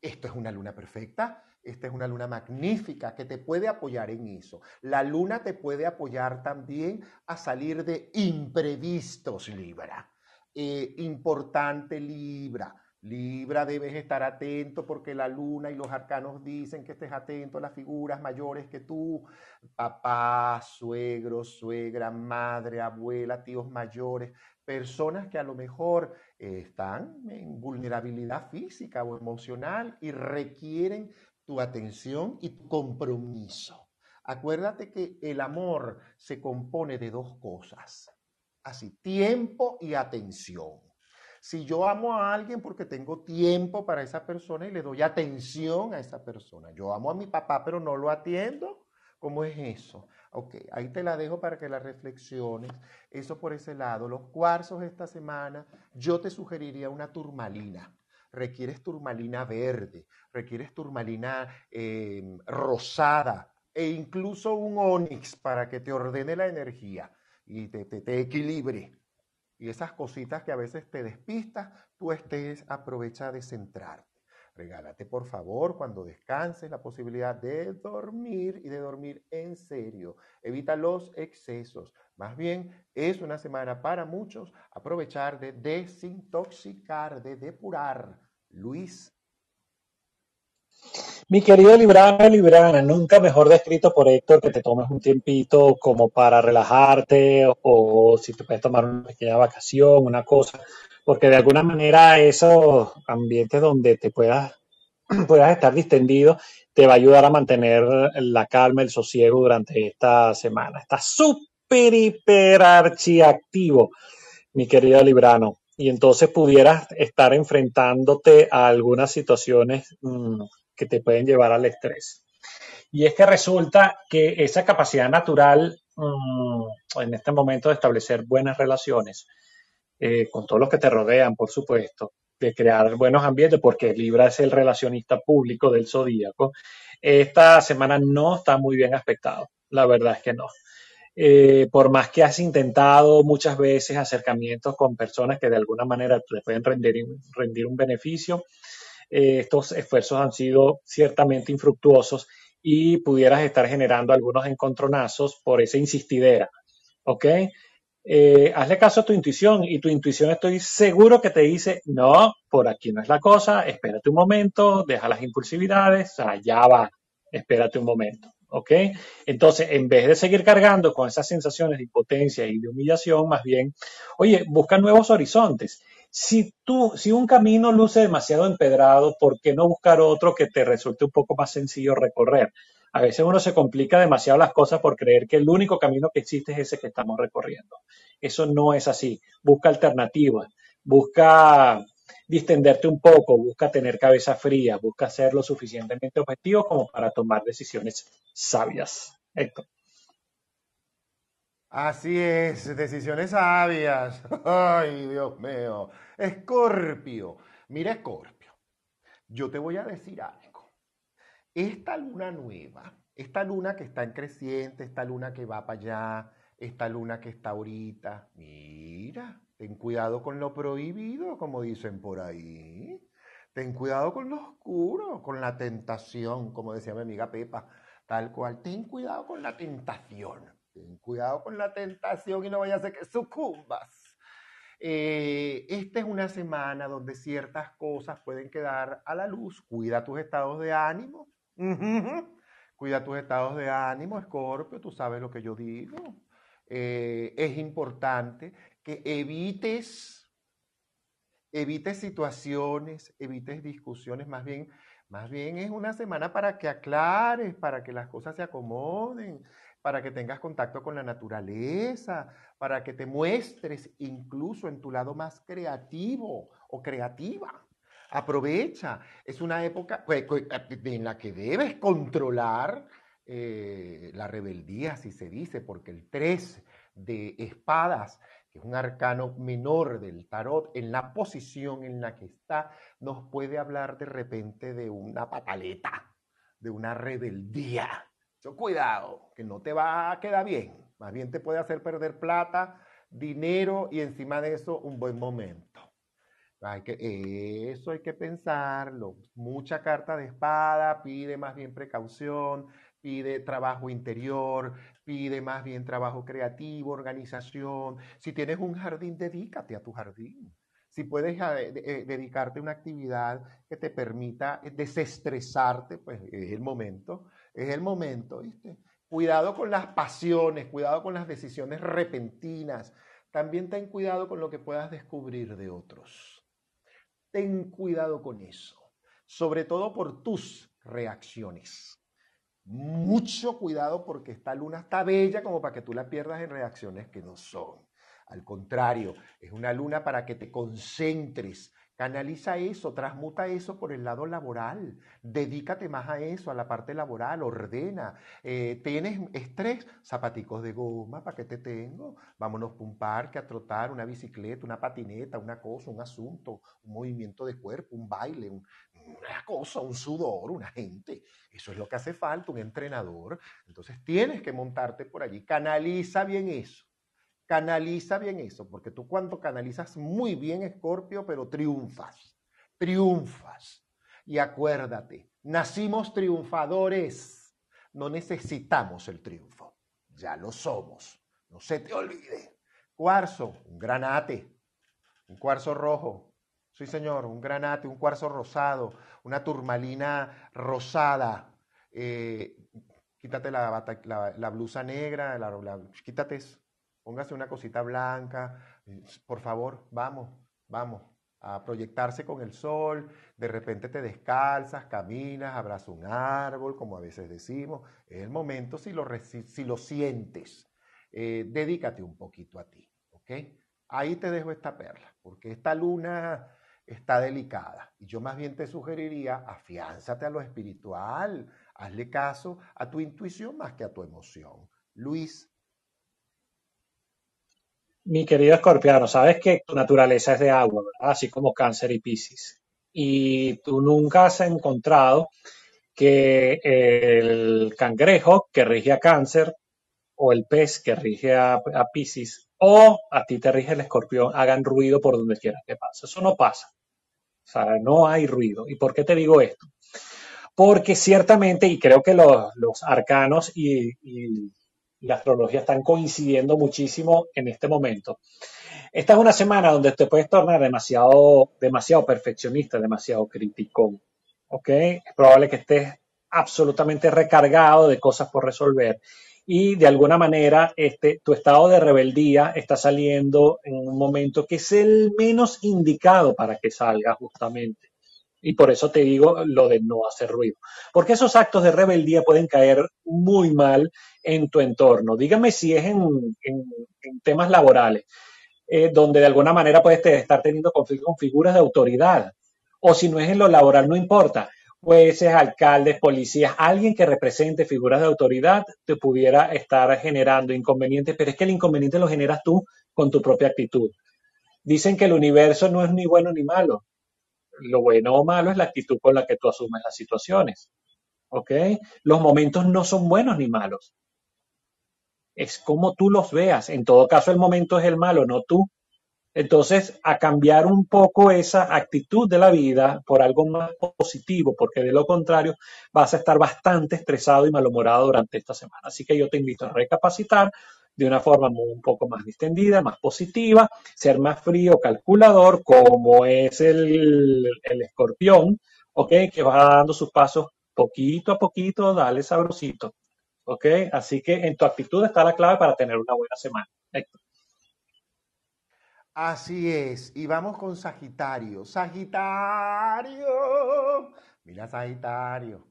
Esto es una luna perfecta. Esta es una luna magnífica que te puede apoyar en eso. La luna te puede apoyar también a salir de imprevistos, Libra. Eh, importante, Libra. Libra, debes estar atento porque la luna y los arcanos dicen que estés atento a las figuras mayores que tú, papá, suegro, suegra, madre, abuela, tíos mayores, personas que a lo mejor están en vulnerabilidad física o emocional y requieren tu atención y tu compromiso. Acuérdate que el amor se compone de dos cosas, así, tiempo y atención. Si yo amo a alguien porque tengo tiempo para esa persona y le doy atención a esa persona, yo amo a mi papá pero no lo atiendo, ¿cómo es eso? Ok, ahí te la dejo para que la reflexiones. Eso por ese lado. Los cuarzos esta semana, yo te sugeriría una turmalina requieres turmalina verde, requieres turmalina em, rosada e incluso un onix para que te ordene la energía y te, te equilibre. Y esas cositas que a veces te despistas, tú estés, aprovecha de centrarte. Regálate, por favor, cuando descanses, la posibilidad de dormir y de dormir en serio. Evita los excesos. Más bien, es una semana para muchos aprovechar de desintoxicar, de depurar. Luis Mi querido Librana, Librana, nunca mejor descrito por Héctor que te tomes un tiempito como para relajarte o, si te puedes tomar una pequeña vacación, una cosa, porque de alguna manera esos ambientes donde te puedas, [CLEARS THROAT] puedas estar distendido te va a ayudar a mantener la calma, el sosiego durante esta semana. Está súper, hiper archiactivo, mi querido Librano. Y entonces pudieras estar enfrentándote a algunas situaciones mmm, que te pueden llevar al estrés. Y es que resulta que esa capacidad natural mmm, en este momento de establecer buenas relaciones eh, con todos los que te rodean, por supuesto, de crear buenos ambientes, porque Libra es el relacionista público del zodíaco, esta semana no está muy bien aspectado. La verdad es que no. Eh, por más que has intentado muchas veces acercamientos con personas que de alguna manera te pueden rendir, un beneficio, eh, estos esfuerzos han sido ciertamente infructuosos y pudieras estar generando algunos encontronazos por esa insistidera. ¿Ok? Eh, hazle caso a tu intuición y tu intuición estoy seguro que te dice, no, por aquí no es la cosa, espérate un momento, deja las impulsividades, allá va, espérate un momento. ¿Ok? Entonces, en vez de seguir cargando con esas sensaciones de impotencia y de humillación, más bien, oye, busca nuevos horizontes si tú, si un camino luce demasiado empedrado, ¿por qué no buscar otro que te resulte un poco más sencillo recorrer? A veces uno se complica demasiado las cosas por creer que el único camino que existe es ese que estamos recorriendo. Eso no es así. Busca alternativas, busca distenderte un poco, busca tener cabeza fría, busca ser lo suficientemente objetivo como para tomar decisiones sabias. Héctor. Así es, decisiones sabias. [LAUGHS] Ay, Dios mío. Escorpio. Mira, Escorpio, yo te voy a decir algo. Esta luna nueva, esta luna que está en creciente, esta luna que va para allá, esta luna que está ahorita, mira, ten cuidado con lo prohibido, como dicen por ahí. Ten cuidado con lo oscuro, con la tentación, como decía mi amiga Pepa, tal cual. Ten cuidado con la tentación. Ten cuidado con la tentación y no vaya a ser que sucumbas. Eh, esta es una semana donde ciertas cosas pueden quedar a la luz. Cuida tus estados de ánimo. [LAUGHS] Cuida tus estados de ánimo, Escorpio, tú sabes lo que yo digo. Eh, es importante que evites, evites situaciones, evites discusiones, más bien, más bien es una semana para que aclares, para que las cosas se acomoden para que tengas contacto con la naturaleza, para que te muestres incluso en tu lado más creativo o creativa. Aprovecha, es una época en la que debes controlar eh, la rebeldía, si se dice, porque el 3 de espadas, que es un arcano menor del tarot, en la posición en la que está, nos puede hablar de repente de una pataleta, de una rebeldía cuidado, que no te va a quedar bien. Más bien te puede hacer perder plata, dinero y encima de eso un buen momento. Hay que, eso hay que pensarlo. Mucha carta de espada pide más bien precaución, pide trabajo interior, pide más bien trabajo creativo, organización. Si tienes un jardín, dedícate a tu jardín. Si puedes eh, eh, dedicarte a una actividad que te permita desestresarte, pues es el momento es el momento, ¿viste? Cuidado con las pasiones, cuidado con las decisiones repentinas. También ten cuidado con lo que puedas descubrir de otros. Ten cuidado con eso, sobre todo por tus reacciones. Mucho cuidado porque esta luna está bella como para que tú la pierdas en reacciones que no son. Al contrario, es una luna para que te concentres, Canaliza eso, transmuta eso por el lado laboral. Dedícate más a eso, a la parte laboral, ordena. Eh, ¿Tienes estrés? Zapaticos de goma, ¿para qué te tengo? Vámonos por un parque a trotar, una bicicleta, una patineta, una cosa, un asunto, un movimiento de cuerpo, un baile, una cosa, un sudor, una gente. Eso es lo que hace falta, un entrenador. Entonces tienes que montarte por allí. Canaliza bien eso. Canaliza bien eso, porque tú cuando canalizas muy bien, Escorpio, pero triunfas, triunfas. Y acuérdate, nacimos triunfadores, no necesitamos el triunfo, ya lo somos, no se te olvide. Cuarzo, un granate, un cuarzo rojo, Sí, señor, un granate, un cuarzo rosado, una turmalina rosada. Eh, quítate la, la, blusa negra, quítate eso. Póngase una cosita blanca. Por favor, vamos, vamos a proyectarse con el sol. De repente te descalzas, caminas, abrazas un árbol, como a veces decimos. Es el momento si lo, si lo sientes. Eh, dedícate un poquito a ti, ¿ok? Ahí te dejo esta perla, porque esta luna está delicada. Y yo más bien te sugeriría, afiánzate a lo espiritual, hazle caso a tu intuición más que a tu emoción. Luis. Mi querido escorpiano, sabes que tu naturaleza es de agua, ¿verdad? Así como cáncer y piscis. Y tú nunca has encontrado que el cangrejo que rige a cáncer o el pez que rige a, a piscis o a ti te rige el escorpión hagan ruido por donde quiera que pase. Eso no pasa. O sea, no hay ruido. ¿Y por qué te digo esto? Porque ciertamente, y creo que los, arcanos y, la astrología están coincidiendo muchísimo en este momento. Esta es una semana donde te puedes tornar demasiado, demasiado perfeccionista, demasiado crítico. ¿Ok? Es probable que estés absolutamente recargado de cosas por resolver y de alguna manera este, tu estado de rebeldía está saliendo en un momento que es el menos indicado para que salga justamente. Y por eso te digo lo de no hacer ruido. Porque esos actos de rebeldía pueden caer muy mal en tu entorno. Dígame si es en, temas laborales, eh, donde de alguna manera puedes estar teniendo conflicto con figuras de autoridad. O si no es en lo laboral, no importa jueces, alcaldes, policías, alguien que represente figuras de autoridad te pudiera estar generando inconvenientes, pero es que el inconveniente lo generas tú con tu propia actitud. Dicen que el universo no es ni bueno ni malo. Lo bueno o malo es la actitud con la que tú asumes las situaciones. ¿Ok? Los momentos no son buenos ni malos. Es como tú los veas. En todo caso, el momento es el malo, no tú. Entonces, a cambiar un poco esa actitud de la vida por algo más positivo, porque de lo contrario vas a estar bastante estresado y malhumorado durante esta semana. Así que yo te invito a recapacitar de una forma un poco más distendida, más positiva, ser más frío, calculador, como es el, el escorpión, ¿ok? Que va dando sus pasos poquito a poquito, dale sabrosito, ¿ok? Así que en tu actitud está la clave para tener una buena semana. Así es, y vamos con Sagitario. Sagitario, mira Sagitario.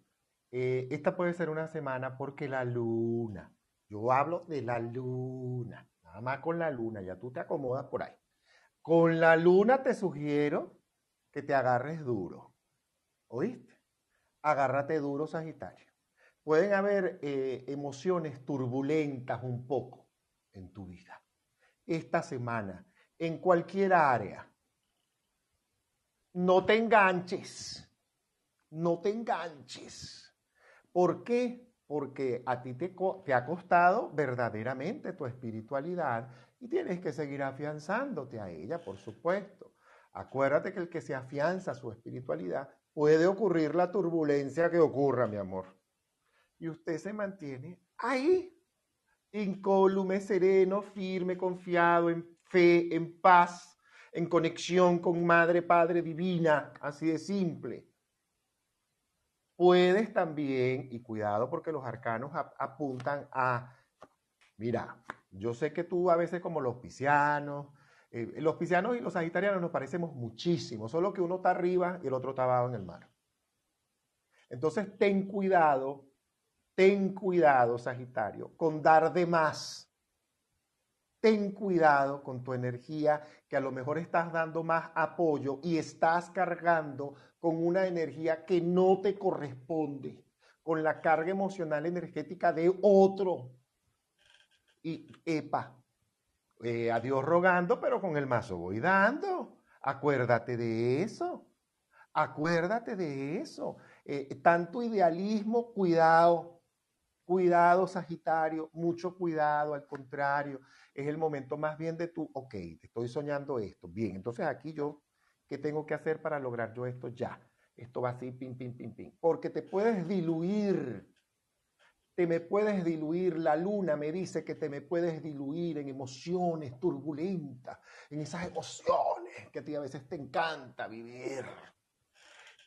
Eh, esta puede ser una semana porque la luna, yo hablo de la luna, nada más con la luna, ya tú te acomodas por ahí. Con la luna te sugiero que te agarres duro, ¿oíste? Agárrate duro, Sagitario. Pueden haber eh, emociones turbulentas un poco en tu vida. Esta semana en cualquier área. No te enganches, no te enganches. ¿Por qué? Porque a ti te, ha costado verdaderamente tu espiritualidad y tienes que seguir afianzándote a ella, por supuesto. Acuérdate que el que se afianza a su espiritualidad puede ocurrir la turbulencia que ocurra, mi amor. Y usted se mantiene ahí, incólume, sereno, firme, confiado, en fe, en paz, en conexión con Madre, Padre Divina, así de simple. Puedes también, y cuidado porque los arcanos apuntan a, mira, yo sé que tú a veces como los piscianos, eh, los piscianos y los sagitarianos nos parecemos muchísimo, solo que uno está arriba y el otro está abajo en el mar. Entonces, ten cuidado, ten cuidado, Sagitario, con dar de más ten cuidado con tu energía, que a lo mejor estás dando más apoyo y estás cargando con una energía que no te corresponde, con la carga emocional energética de otro. Y, epa, eh, a Dios rogando, pero con el mazo voy dando. Acuérdate de eso. Acuérdate de eso. Eh, tanto idealismo, cuidado. Cuidado, Sagitario, mucho cuidado, al contrario es el momento más bien de tu, ok, te estoy soñando esto, bien, entonces aquí yo, ¿qué tengo que hacer para lograr yo esto ya? Esto va así, pim, pim, pim, pim, porque te puedes diluir, te me puedes diluir, la luna me dice que te me puedes diluir en emociones turbulentas, en esas emociones que a ti a veces te encanta vivir.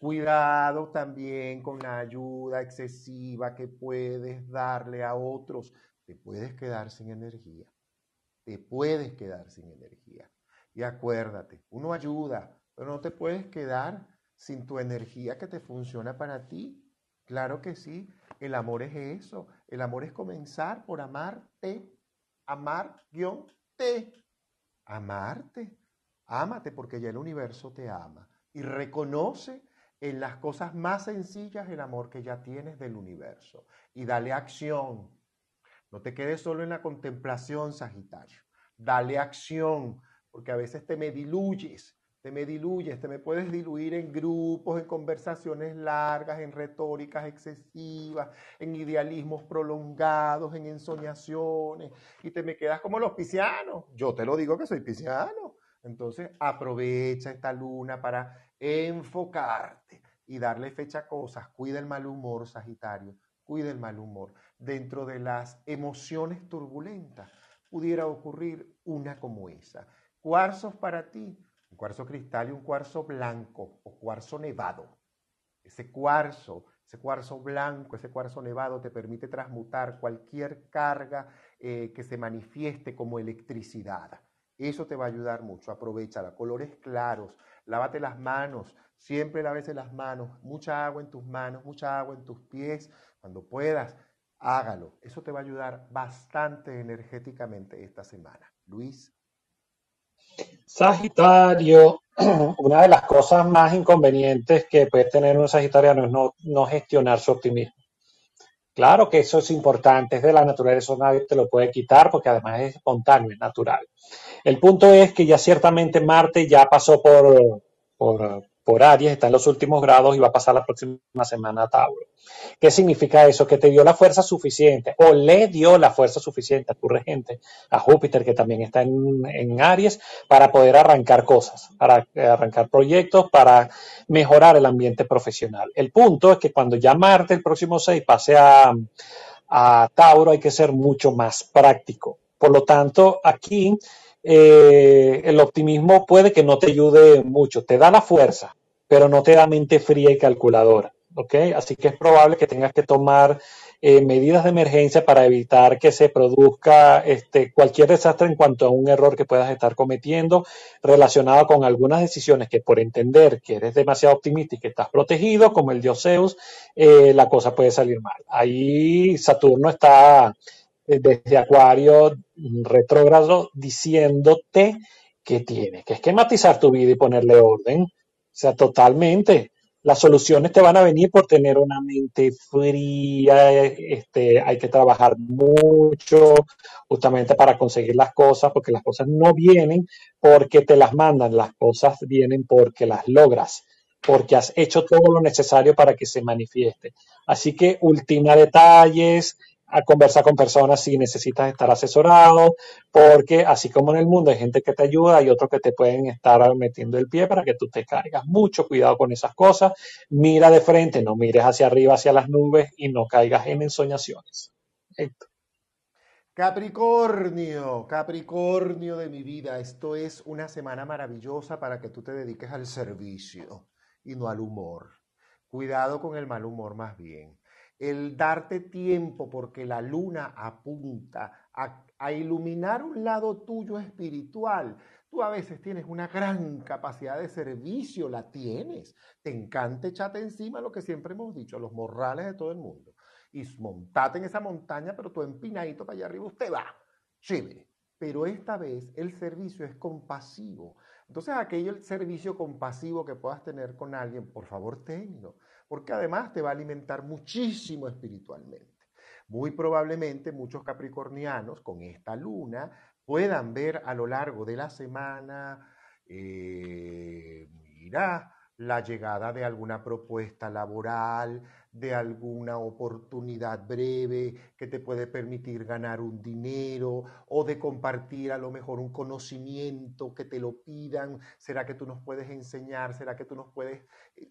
Cuidado también con la ayuda excesiva que puedes darle a otros. Te puedes quedar sin energía. Te puedes quedar sin energía. Y acuérdate, uno ayuda, pero no te puedes quedar sin tu energía que te funciona para ti. Claro que sí, el amor es eso. El amor es comenzar por amarte. Amar-te. Amarte. Ámate porque ya el universo te ama. Y reconoce en las cosas más sencillas el amor que ya tienes del universo. Y dale acción. No te quedes solo en la contemplación, Sagitario. Dale acción, porque a veces te me diluyes te me diluyes, te me puedes diluir en grupos, en conversaciones largas, en retóricas excesivas, en idealismos prolongados, en ensoñaciones, y te me quedas como los piscianos. Yo te lo digo que soy pisciano. Entonces aprovecha esta luna para enfocarte y darle fecha a cosas. Cuida el mal humor, Sagitario, cuida el mal humor. Dentro de las emociones turbulentas pudiera ocurrir una como esa. Cuarzos para ti un cuarzo cristal y un cuarzo blanco o cuarzo nevado. Ese cuarzo, ese cuarzo blanco, ese cuarzo nevado te permite transmutar cualquier carga eh, que se manifieste como electricidad. Eso te va a ayudar mucho. Aprovecha colores claros, lávate las manos, siempre lávese las manos, mucha agua en tus manos, mucha agua en tus pies, cuando puedas, hágalo. Eso te va a ayudar bastante energéticamente esta semana. Luis. Sagitario, [CLEARS THROAT] una de las cosas más inconvenientes que puede tener un sagitariano es no, no gestionar su optimismo. Claro que eso es importante, es de la naturaleza, nadie te lo puede quitar porque además es espontáneo, es natural. El punto es que ya ciertamente Marte ya pasó por, por, por Aries, está en los últimos grados y va a pasar la próxima semana a Tauro. ¿Qué significa eso? Que te dio la fuerza suficiente o le dio la fuerza suficiente a tu regente, a Júpiter, que también está en, Aries, para poder arrancar cosas, para arrancar proyectos, para mejorar el ambiente profesional. El punto es que cuando ya Marte el próximo 6 pase a, a Tauro, hay que ser mucho más práctico. Por lo tanto, aquí eh, el optimismo puede que no te ayude mucho, te da la fuerza, pero no te da mente fría y calculadora. ¿ok? Así que es probable que tengas que tomar eh, medidas de emergencia para evitar que se produzca este, cualquier desastre en cuanto a un error que puedas estar cometiendo relacionado con algunas decisiones que por entender que eres demasiado optimista y que estás protegido, como el dios Zeus, eh, la cosa puede salir mal. Ahí Saturno está desde Acuario retrógrado diciéndote que tienes que esquematizar tu vida y ponerle orden. O sea, totalmente. Las soluciones te van a venir por tener una mente fría, este, hay que trabajar mucho justamente para conseguir las cosas, porque las cosas no vienen porque te las mandan, las cosas vienen porque las logras, porque has hecho todo lo necesario para que se manifieste. Así que ultima detalles, a conversar con personas si necesitas estar asesorado, porque así como en el mundo hay gente que te ayuda, hay otros que te pueden estar metiendo el pie para que tú te caigas. Mucho cuidado con esas cosas. Mira de frente, no mires hacia arriba, hacia las nubes y no caigas en ensoñaciones. Capricornio, Capricornio de mi vida, esto es una semana maravillosa para que tú te dediques al servicio y no al humor. Cuidado con el mal humor más bien el darte tiempo porque la luna apunta a, iluminar un lado tuyo espiritual. Tú a veces tienes una gran capacidad de servicio, la tienes. Te encanta echarte encima lo que siempre hemos dicho, los morrales de todo el mundo. Y montate en esa montaña, pero tú empinadito para allá arriba, usted va. Chévere. Pero esta vez el servicio es compasivo. Entonces, aquel servicio compasivo que puedas tener con alguien, por favor, tenlo porque además te va a alimentar muchísimo espiritualmente. Muy probablemente muchos capricornianos con esta luna puedan ver a lo largo de la semana, eh, mira, la llegada de alguna propuesta laboral, de alguna oportunidad breve que te puede permitir ganar un dinero o de compartir a lo mejor un conocimiento que te lo pidan. ¿Será que tú nos puedes enseñar? ¿Será que tú nos puedes...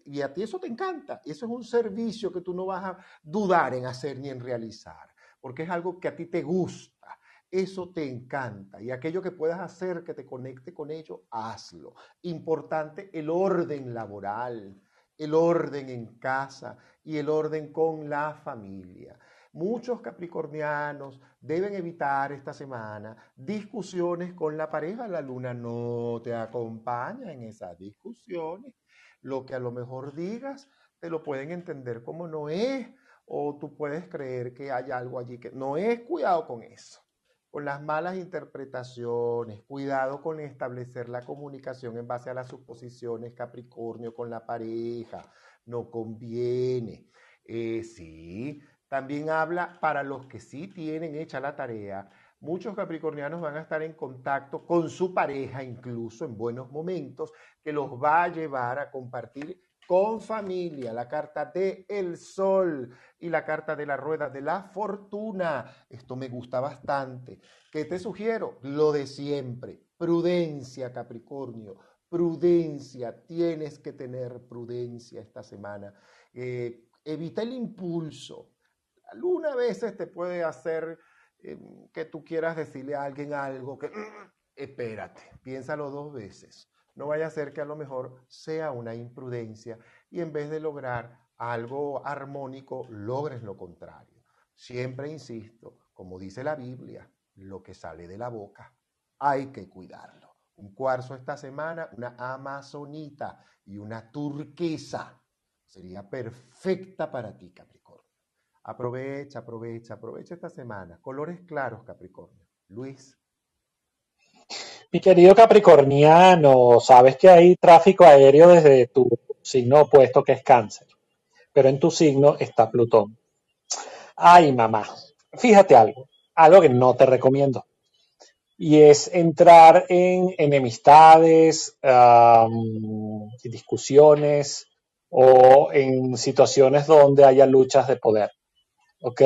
Y a ti eso te encanta. Eso es un servicio que tú no vas a dudar en hacer ni en realizar. porque es algo que a ti te gusta, eso te encanta y aquello que puedas hacer que te conecte con ello, hazlo. Importante el orden laboral, el orden en casa y el orden con la familia. Muchos capricornianos deben evitar esta semana discusiones con la pareja. La luna no te acompaña en esas discusiones. Lo que a lo mejor digas te lo pueden entender como no es o tú puedes creer que hay algo allí que no es. Cuidado con eso con las malas interpretaciones, cuidado con establecer la comunicación en base a las suposiciones Capricornio con la pareja, no conviene. Eh, sí, también habla para los que sí tienen hecha la tarea. Muchos capricornianos van a estar en contacto con su pareja, incluso en buenos momentos, que los va a llevar a compartir con familia, la carta de el sol y la carta de la rueda de la fortuna. Esto me gusta bastante. ¿Qué te sugiero? Lo de siempre. Prudencia, Capricornio. Prudencia. Tienes que tener prudencia esta semana. Eh, evita el impulso. Algunas veces te puede hacer eh, que tú quieras decirle a alguien algo que, mm, espérate, piénsalo dos veces. No vaya a ser que a lo mejor sea una imprudencia y en vez de lograr algo armónico, logres lo contrario. Siempre insisto, como dice la Biblia, lo que sale de la boca hay que cuidarlo. Un cuarzo esta semana, una amazonita y una turquesa sería perfecta para ti, Capricornio. Aprovecha, aprovecha, aprovecha esta semana. Colores claros, Capricornio. Luis. Mi querido Capricorniano, sabes que hay tráfico aéreo desde tu signo opuesto que es cáncer, pero en tu signo está Plutón. Ay, mamá, fíjate algo, algo que no te recomiendo. Y es entrar en enemistades, discusiones o en situaciones donde haya luchas de poder. ¿ok?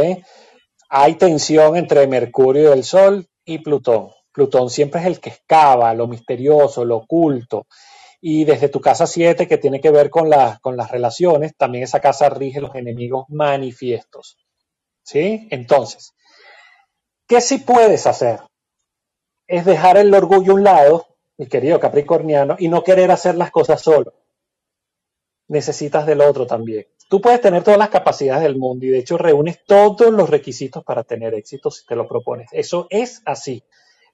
Hay tensión entre Mercurio, el Sol y Plutón. Plutón siempre es el que excava lo misterioso, lo oculto. Y desde tu casa 7, que tiene que ver con, con las relaciones, también esa casa rige los enemigos manifiestos. ¿Sí? Entonces, ¿qué sí puedes hacer? Es dejar el orgullo a un lado, mi querido Capricorniano, y no querer hacer las cosas solo. Necesitas del otro también. Tú puedes tener todas las capacidades del mundo y de hecho reúnes todos los requisitos para tener éxito si te lo propones. Eso es así.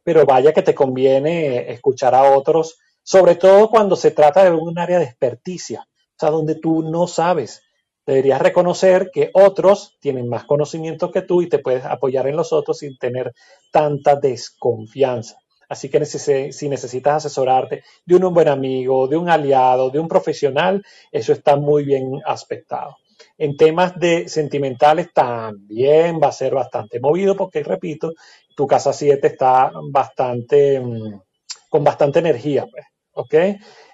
Pero vaya que te conviene escuchar a otros, sobre todo cuando se trata de un área de experticia, o sea, donde tú no sabes. Deberías reconocer que otros tienen más conocimiento que tú y te puedes apoyar en los otros sin tener tanta desconfianza. Así que si necesitas asesorarte de un buen amigo, de un aliado, de un profesional, eso está muy bien aspectado. En temas de sentimentales también va a ser bastante movido porque, repito, tu casa 7 está bastante, mm, con bastante energía, pues, ¿ok?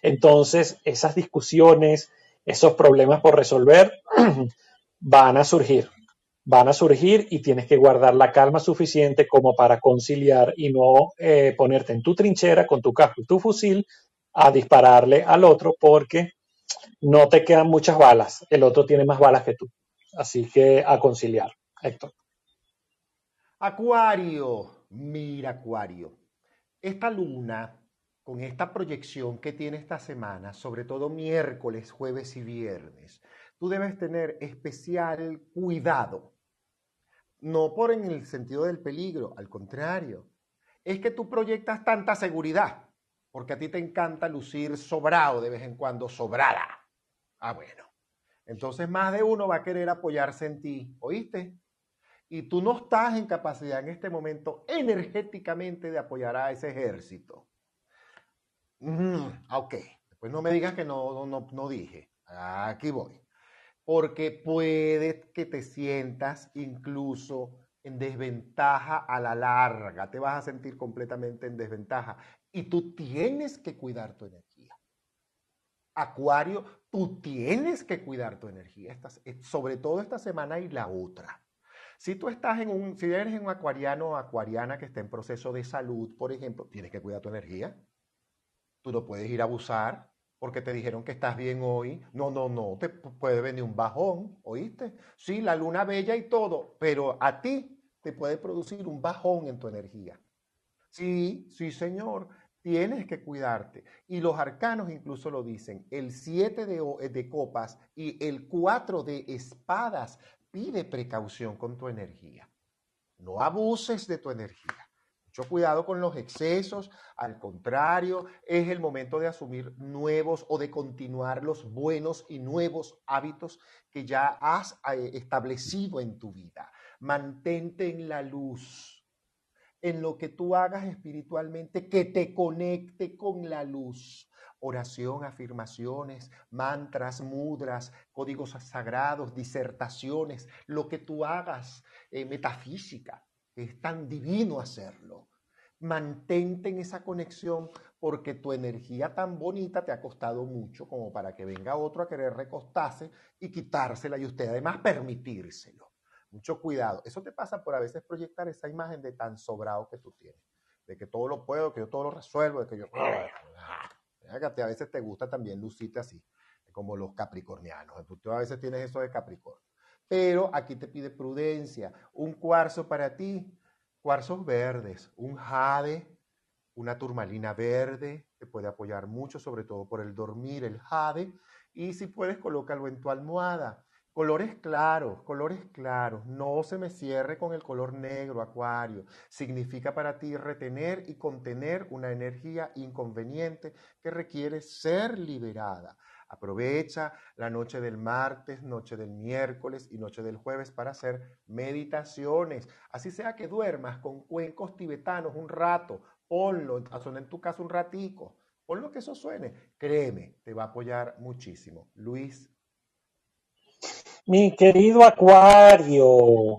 Entonces, esas discusiones, esos problemas por resolver [CLEARS THROAT] van a surgir van a surgir y tienes que guardar la calma suficiente como para conciliar y no eh, ponerte en tu trinchera con tu casco y tu fusil a dispararle al otro porque no te quedan muchas balas. El otro tiene más balas que tú. Así que a conciliar, Héctor. Acuario, mira Acuario. Esta luna, con esta proyección que tiene esta semana, sobre todo miércoles, jueves y viernes, tú debes tener especial cuidado no por en el sentido del peligro, al contrario. Es que tú proyectas tanta seguridad, porque a ti te encanta lucir sobrado de vez en cuando, sobrada. Ah, bueno. Entonces más de uno va a querer apoyarse en ti, ¿oíste? Y tú no estás en capacidad en este momento energéticamente de apoyar a ese ejército. Mm, ok, pues no me digas que no, no, no dije. Aquí voy porque puede que te sientas incluso en desventaja a la larga, te vas a sentir completamente en desventaja y tú tienes que cuidar tu energía. Acuario, tú tienes que cuidar tu energía, sobre todo esta semana y la otra. Si tú estás en un, si eres un acuariano o acuariana que está en proceso de salud, por ejemplo, tienes que cuidar tu energía. Tú no puedes ir a abusar, porque te dijeron que estás bien hoy. No, no, no, te puede venir un bajón, ¿oíste? Sí, la luna bella y todo, pero a ti te puede producir un bajón en tu energía. Sí, sí, señor, tienes que cuidarte. Y los arcanos incluso lo dicen. El 7 de, copas y el 4 de espadas pide precaución con tu energía. No abuses de tu energía. Mucho cuidado con los excesos, al contrario, es el momento de asumir nuevos o de continuar los buenos y nuevos hábitos que ya has eh, establecido en tu vida. Mantente en la luz, en lo que tú hagas espiritualmente, que te conecte con la luz. Oración, afirmaciones, mantras, mudras, códigos sagrados, disertaciones, lo que tú hagas, eh, metafísica es tan divino hacerlo. Mantente en esa conexión porque tu energía tan bonita te ha costado mucho como para que venga otro a querer recostarse y quitársela y usted además permitírselo. Mucho cuidado. Eso te pasa por a veces proyectar esa imagen de tan sobrado que tú tienes, de que todo lo puedo, que yo todo lo resuelvo, de que yo... A veces te gusta también lucirte así, como los capricornianos. Tú a veces tienes eso de Capricornio. Pero aquí te pide prudencia. Un cuarzo para ti, cuarzos verdes, un jade, una turmalina verde, te puede apoyar mucho, sobre todo por el dormir, el jade. Y si puedes, colócalo en tu almohada. Colores claros, colores claros. No se me cierre con el color negro, acuario. Significa para ti retener y contener una energía inconveniente que requiere ser liberada. Aprovecha la noche del martes, noche del miércoles y noche del jueves para hacer meditaciones. Así sea que duermas con cuencos tibetanos un rato, ponlo, en tu casa un ratico, lo que eso suene. Créeme, te va a apoyar muchísimo. Luis. Mi querido Acuario,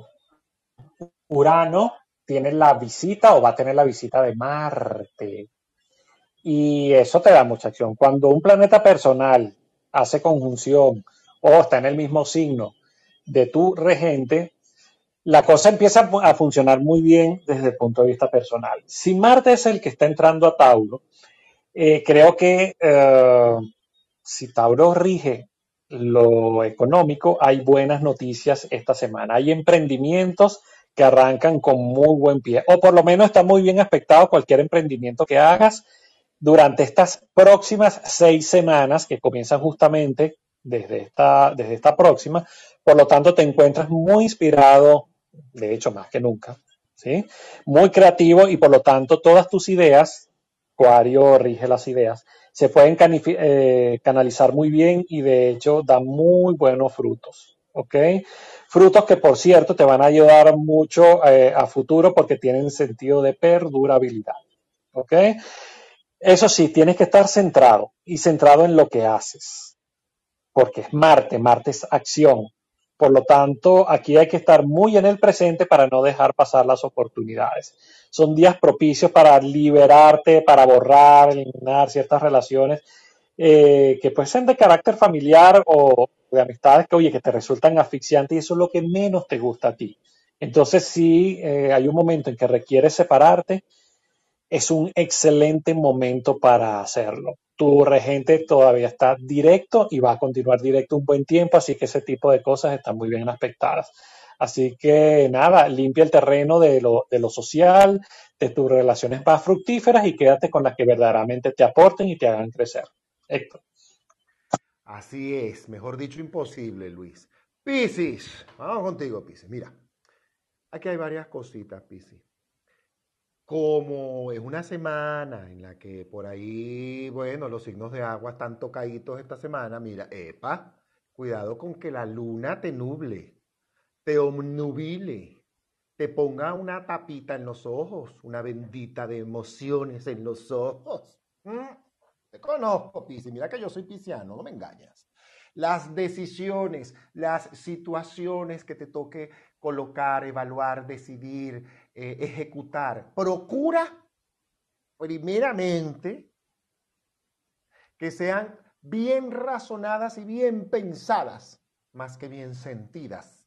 Urano tiene la visita o va a tener la visita de Marte. Y eso te da mucha acción. Cuando un planeta personal hace conjunción o está en el mismo signo de tu regente, la cosa empieza a funcionar muy bien desde el punto de vista personal. Si Marte es el que está entrando a Tauro, eh, creo que eh, si Tauro rige lo económico, hay buenas noticias esta semana. Hay emprendimientos que arrancan con muy buen pie, o por lo menos está muy bien aspectado cualquier emprendimiento que hagas durante estas próximas seis semanas que comienzan justamente desde esta, desde esta próxima. Por lo tanto, te encuentras muy inspirado, de hecho, más que nunca, ¿sí? Muy creativo y por lo tanto todas tus ideas, Cuario rige las ideas, se pueden eh, canalizar muy bien y de hecho dan muy buenos frutos, ¿ok? Frutos que, por cierto, te van a ayudar mucho eh, a futuro porque tienen sentido de perdurabilidad, ¿ok? Eso sí, tienes que estar centrado y centrado en lo que haces, porque es Marte, Marte es acción. Por lo tanto, aquí hay que estar muy en el presente para no dejar pasar las oportunidades. Son días propicios para liberarte, para borrar, eliminar ciertas relaciones eh, que pueden ser de carácter familiar o de amistades que, oye, que te resultan asfixiantes y eso es lo que menos te gusta a ti. Entonces, si eh, hay un momento en que requieres separarte, es un excelente momento para hacerlo. Tu regente todavía está directo y va a continuar directo un buen tiempo, así que ese tipo de cosas están muy bien aspectadas. Así que nada, limpia el terreno de lo, social, de tus relaciones más fructíferas y quédate con las que verdaderamente te aporten y te hagan crecer. Héctor. Así es, mejor dicho, imposible, Luis. Piscis, vamos contigo, Piscis. Mira, aquí hay varias cositas, Piscis como es una semana en la que por ahí, bueno, los signos de agua están tocaditos esta semana, mira, epa, cuidado con que la luna te nuble, te omnubile, te ponga una tapita en los ojos, una bendita de emociones en los ojos. ¿Mm? Te conozco, Pisi, mira que yo soy pisciano, no me engañas. Las decisiones, las situaciones que te toque colocar, evaluar, decidir, eh, ejecutar. Procura primeramente que sean bien razonadas y bien pensadas, más que bien sentidas,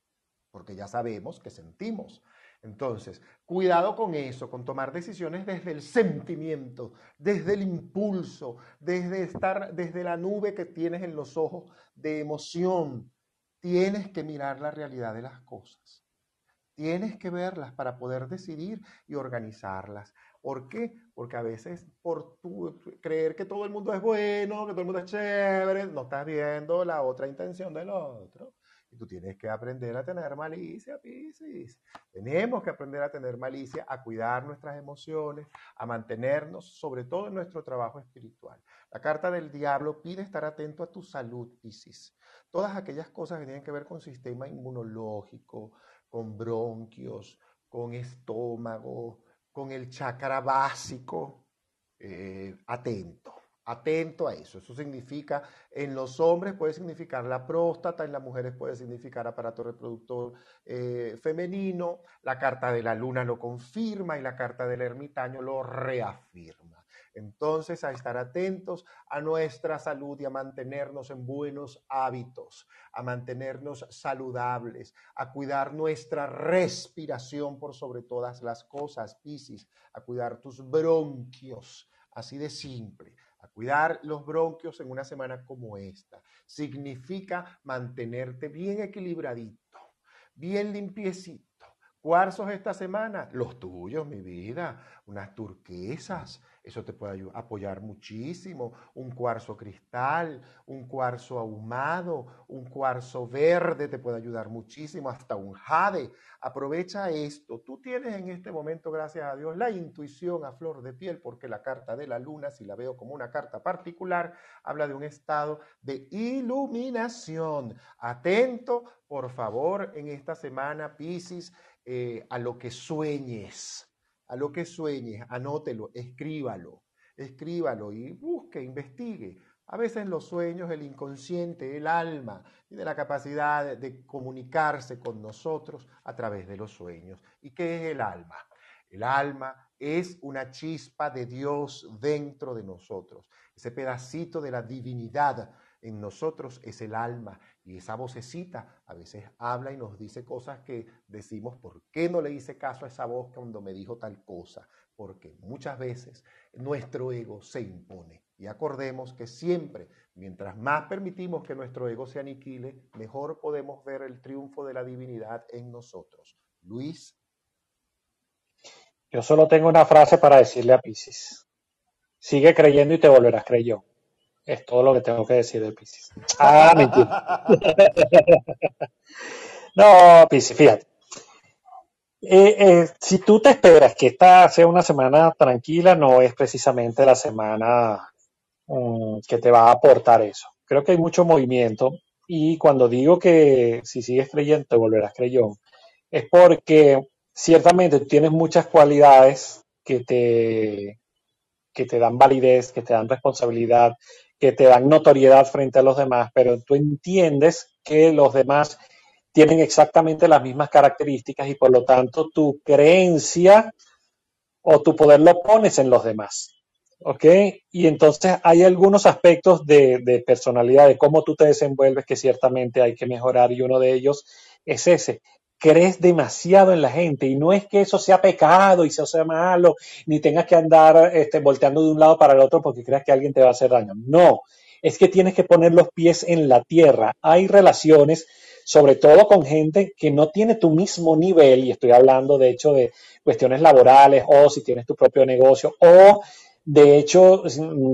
porque ya sabemos que sentimos. Entonces, cuidado con eso, con tomar decisiones desde el sentimiento, desde el impulso, desde estar, desde la nube que tienes en los ojos de emoción. Tienes que mirar la realidad de las cosas. Tienes que verlas para poder decidir y organizarlas. ¿Por qué? Porque a veces por tu, creer que todo el mundo es bueno, que todo el mundo es chévere, no estás viendo la otra intención del otro. Y tú tienes que aprender a tener malicia, Piscis. Tenemos que aprender a tener malicia, a cuidar nuestras emociones, a mantenernos, sobre todo en nuestro trabajo espiritual. La carta del diablo pide estar atento a tu salud, Piscis. Todas aquellas cosas que tienen que ver con sistema inmunológico, con bronquios, con estómago, con el chakra básico, eh, atento atento a eso. Eso significa, en los hombres puede significar la próstata, en las mujeres puede significar aparato reproductor eh, femenino, la carta de la luna lo confirma y la carta del ermitaño lo reafirma. Entonces, a estar atentos a nuestra salud y a mantenernos en buenos hábitos, a mantenernos saludables, a cuidar nuestra respiración por sobre todas las cosas, Piscis, a cuidar tus bronquios, así de simple a cuidar los bronquios en una semana como esta. Significa mantenerte bien equilibradito, bien limpiecito. Cuarzos esta semana, los tuyos, mi vida, unas turquesas, eso te puede apoyar muchísimo. Un cuarzo cristal, un cuarzo ahumado, un cuarzo verde te puede ayudar muchísimo, hasta un jade. Aprovecha esto. Tú tienes en este momento, gracias a Dios, la intuición a flor de piel, porque la carta de la luna, si la veo como una carta particular, habla de un estado de iluminación. Atento, por favor, en esta semana, Piscis, eh, a lo que sueñes a lo que sueñes, anótelo, escríbalo, escríbalo y busque, investigue. A veces los sueños, el inconsciente, el alma, tiene la capacidad de comunicarse con nosotros a través de los sueños. ¿Y qué es el alma? El alma es una chispa de Dios dentro de nosotros. Ese pedacito de la divinidad en nosotros es el alma y esa vocecita a veces habla y nos dice cosas que decimos, ¿por qué no le hice caso a esa voz cuando me dijo tal cosa? Porque muchas veces nuestro ego se impone. Y acordemos que siempre, mientras más permitimos que nuestro ego se aniquile, mejor podemos ver el triunfo de la divinidad en nosotros. Luis. Yo solo tengo una frase para decirle a Pisces. Sigue creyendo y te volverás creyó. Es todo lo que tengo que decir de Pisces. Ah, mentira. [LAUGHS] no, Pisces, fíjate. Eh, eh, si tú te esperas que esta sea una semana tranquila, no es precisamente la semana mm, que te va a aportar eso. Creo que hay mucho movimiento y cuando digo que si sigues creyendo te volverás creyón, es porque ciertamente tienes muchas cualidades que te, que te dan validez, que te dan responsabilidad, que te dan notoriedad frente a los demás, pero tú entiendes que los demás tienen exactamente las mismas características y por lo tanto tu creencia o tu poder lo pones en los demás. ¿Ok? Y entonces hay algunos aspectos de, de, personalidad, de cómo tú te desenvuelves, que ciertamente hay que mejorar y uno de ellos es ese, crees demasiado en la gente y no es que eso sea pecado y eso sea malo, ni tengas que andar este, volteando de un lado para el otro porque creas que alguien te va a hacer daño. No, es que tienes que poner los pies en la tierra. Hay relaciones, sobre todo con gente que no tiene tu mismo nivel, y estoy hablando de hecho de cuestiones laborales o si tienes tu propio negocio o de hecho,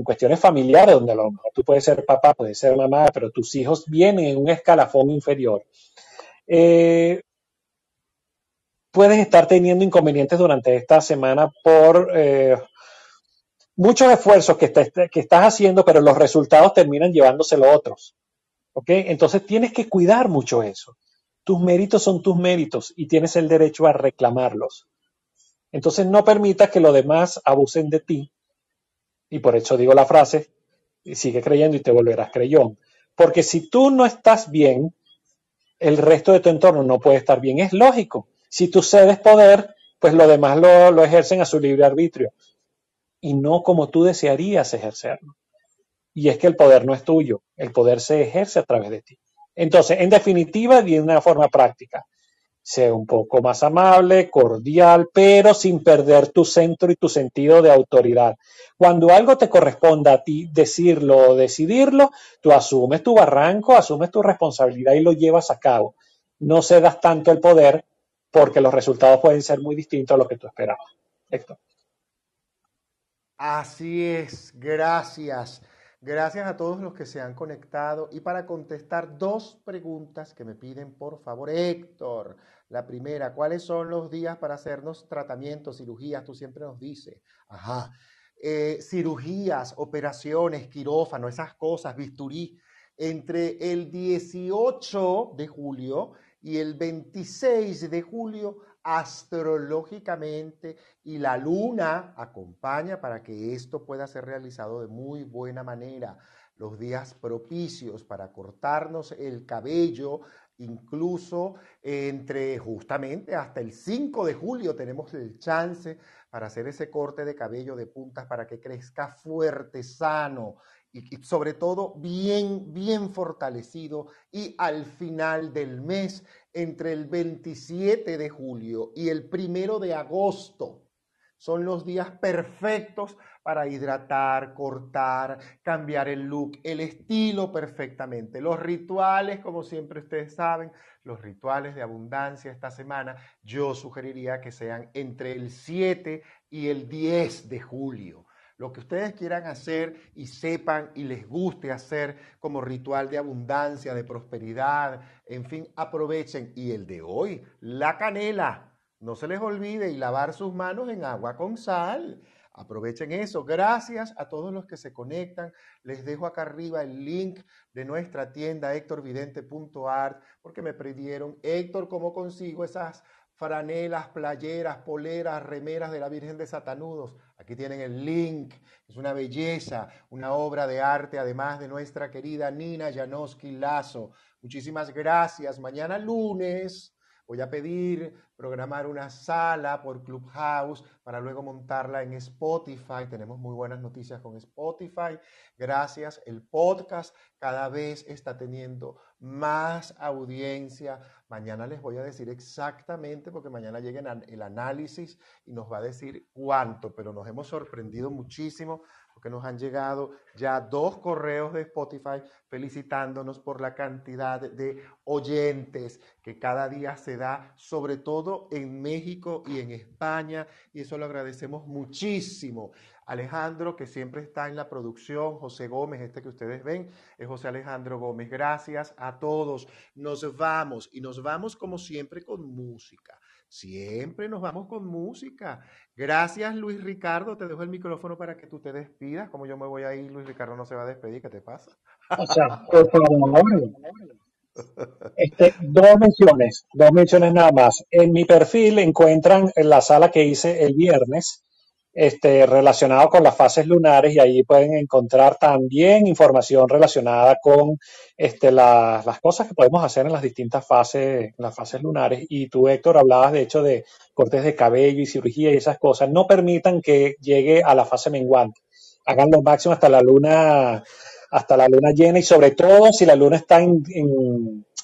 cuestiones familiares, donde a lo mejor tú puedes ser papá, puedes ser mamá, pero tus hijos vienen en un escalafón inferior. Eh, puedes estar teniendo inconvenientes durante esta semana por eh, muchos esfuerzos que, que, estás haciendo, pero los resultados terminan llevándoselo otros. ¿Ok? Entonces tienes que cuidar mucho eso. Tus méritos son tus méritos y tienes el derecho a reclamarlos. Entonces no permitas que los demás abusen de ti. Y por eso digo la frase, sigue creyendo y te volverás creyón. Porque si tú no estás bien, el resto de tu entorno no puede estar bien. Es lógico. Si tú cedes poder, pues los demás lo, lo ejercen a su libre arbitrio y no como tú desearías ejercerlo. Y es que el poder no es tuyo, el poder se ejerce a través de ti. Entonces, en definitiva, de una forma práctica, sea un poco más amable, cordial, pero sin perder tu centro y tu sentido de autoridad. Cuando algo te corresponda a ti decirlo o decidirlo, tú asumes tu barranco, asumes tu responsabilidad y lo llevas a cabo. No cedas tanto el poder porque los resultados pueden ser muy distintos a lo que tú esperabas. Héctor. Así es, gracias. Gracias a todos los que se han conectado. Y para contestar dos preguntas que me piden, por favor, Héctor. La primera, ¿cuáles son los días para hacernos tratamientos, cirugías? Tú siempre nos dices. Ajá. Eh, cirugías, operaciones, quirófano, esas cosas, bisturí. Entre el 18 de julio y el 26 de julio astrológicamente y la luna acompaña para que esto pueda ser realizado de muy buena manera. Los días propicios para cortarnos el cabello, incluso entre justamente hasta el 5 de julio tenemos el chance para hacer ese corte de cabello de puntas para que crezca fuerte, sano y, sobre todo bien, bien fortalecido. Y al final del mes, entre el 27 de julio y el primero de agosto, son los días perfectos para hidratar, cortar, cambiar el look, el estilo perfectamente. Los rituales, como siempre ustedes saben, los rituales de abundancia esta semana, yo sugeriría que sean entre el 7 y el 10 de julio lo que ustedes quieran hacer y sepan y les guste hacer como ritual de abundancia, de prosperidad, en fin, aprovechen. Y el de hoy, la canela, no se les olvide y lavar sus manos en agua con sal. Aprovechen eso. Gracias a todos los que se conectan. Les dejo acá arriba el link de nuestra tienda hectorvidente.art porque me pidieron, Héctor, ¿cómo consigo esas franelas, playeras, poleras, remeras de la Virgen de Satanudos? Aquí tienen el link. Es una belleza, una obra de arte, además de nuestra querida Nina Janoski Lazo. Muchísimas gracias. Mañana lunes voy a pedir programar una sala por Clubhouse para luego montarla en Spotify. Tenemos muy buenas noticias con Spotify. Gracias. El podcast cada vez está teniendo más audiencia. Mañana les voy a decir exactamente, porque mañana llega el análisis y nos va a decir cuánto, pero nos hemos sorprendido muchísimo que nos han llegado ya dos correos de Spotify felicitándonos por la cantidad de oyentes que cada día se da, sobre todo en México y en España, y eso lo agradecemos muchísimo. Alejandro, que siempre está en la producción, José Gómez, este que ustedes ven, es José Alejandro Gómez. Gracias a todos. Nos vamos y nos vamos como siempre con música. Siempre nos vamos con música. Gracias, Luis Ricardo. Te dejo el micrófono para que tú te despidas. Como yo me voy a ir, Luis Ricardo no se va a despedir. ¿Qué te pasa? O sea, por favor. Este, dos menciones, dos menciones nada más. En mi perfil encuentran en la sala que hice el viernes este, relacionado con las fases lunares y ahí pueden encontrar también información relacionada con este, las cosas que podemos hacer en las distintas fases, las fases lunares. Y tú, Héctor, hablabas de hecho de cortes de cabello y cirugía y esas cosas. No permitan que llegue a la fase menguante. Hagan lo máximo hasta la luna, hasta la luna llena y sobre todo si la luna está en,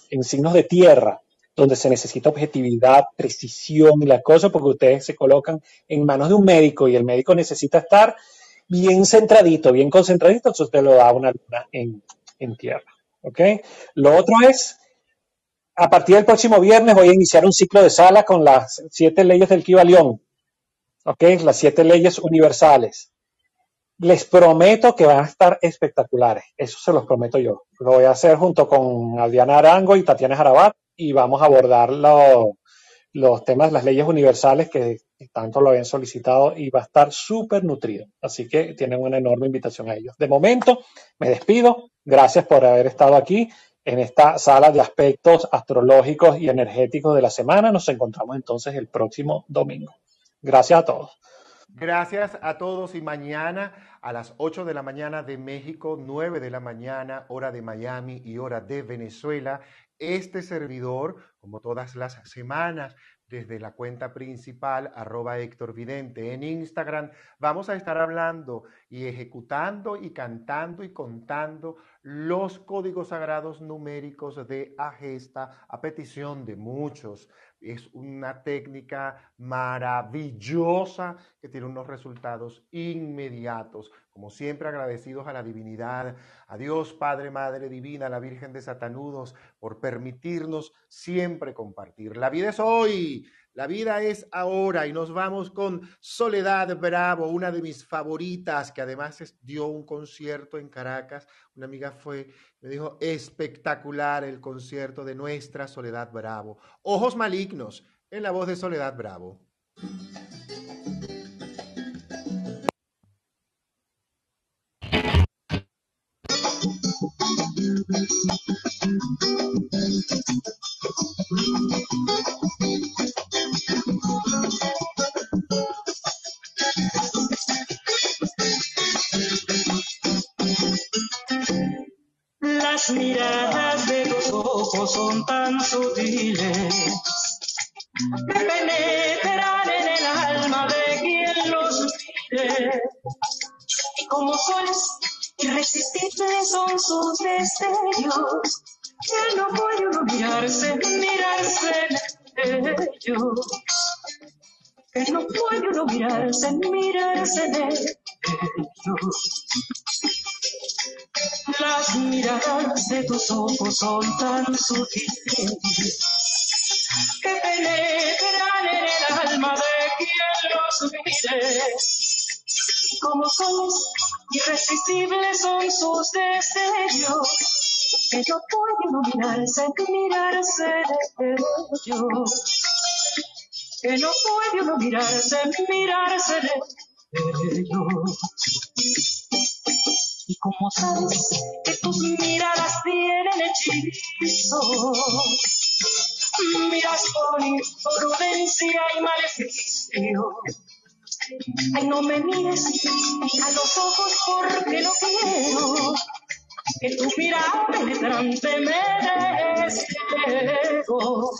en signos de tierra donde se necesita objetividad, precisión y las cosas, porque ustedes se colocan en manos de un médico y el médico necesita estar bien centradito, bien concentradito, entonces usted lo da una luna en, tierra. ¿Ok? Lo otro es, a partir del próximo viernes voy a iniciar un ciclo de sala con las siete leyes del Kibalión. ¿Ok? Las siete leyes universales. Les prometo que van a estar espectaculares. Eso se los prometo yo. Lo voy a hacer junto con Adriana Arango y Tatiana Jarabat y vamos a abordar los temas de las leyes universales que tanto lo habían solicitado y va a estar súper nutrido. Así que tienen una enorme invitación a ellos. De momento, me despido. Gracias por haber estado aquí en esta sala de aspectos astrológicos y energéticos de la semana. Nos encontramos entonces el próximo domingo. Gracias a todos. Gracias a todos y mañana a las 8 de la mañana de México, 9 de la mañana, hora de Miami y hora de Venezuela, este servidor, como todas las semanas, desde la cuenta principal, arroba Héctor Vidente en Instagram, vamos a estar hablando y ejecutando y cantando y contando los códigos sagrados numéricos de Agesta a petición de muchos es una técnica maravillosa que tiene unos resultados inmediatos. Como siempre, agradecidos a la divinidad, a Dios Padre, Madre Divina, a la Virgen de Satanudos, por permitirnos siempre compartir. La vida es hoy, la vida es ahora y nos vamos con Soledad Bravo, una de mis favoritas, que además dio un concierto en Caracas. Una amiga fue, me dijo, espectacular el concierto de nuestra Soledad Bravo. Ojos malignos en la voz de Soledad Bravo. Son tan sutiles que penetran en el alma de quien los mire. Como soles irresistibles son sus deseos, que no pueden mirarse, mirarse de ellos. Que no puede mirarse, mirarse de ellos. Como sabes que tus miradas tienen hechizo, miras con imprudencia y maleficio. Ay, no me mires a los ojos porque no quiero que tu mirada penetrante me des ciego.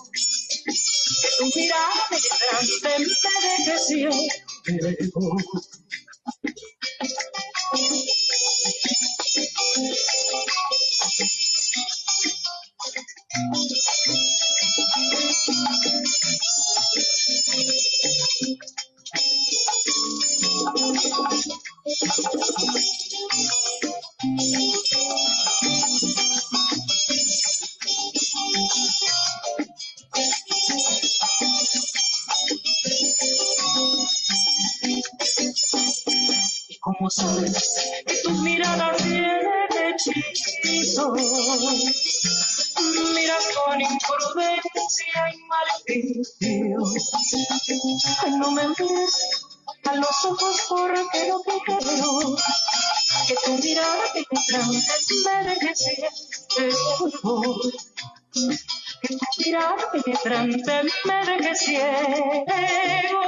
Que tu mirada penetrante me deje Que tu mirada me ciego.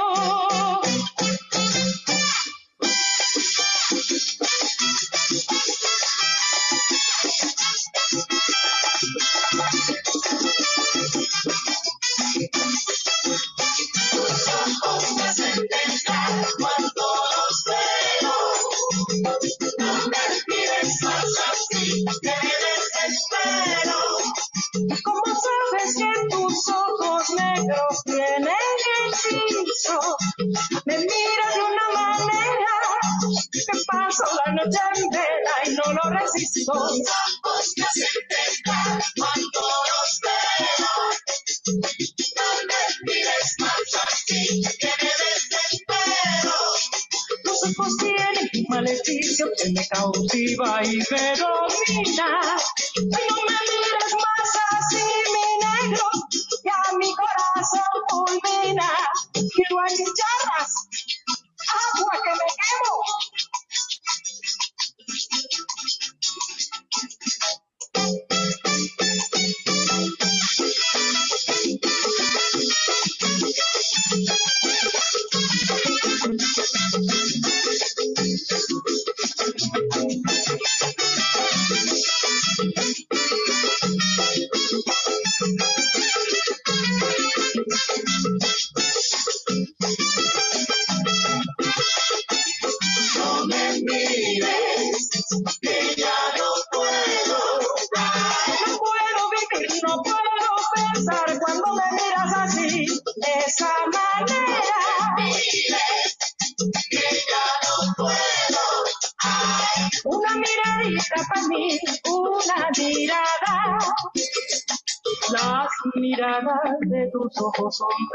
Tus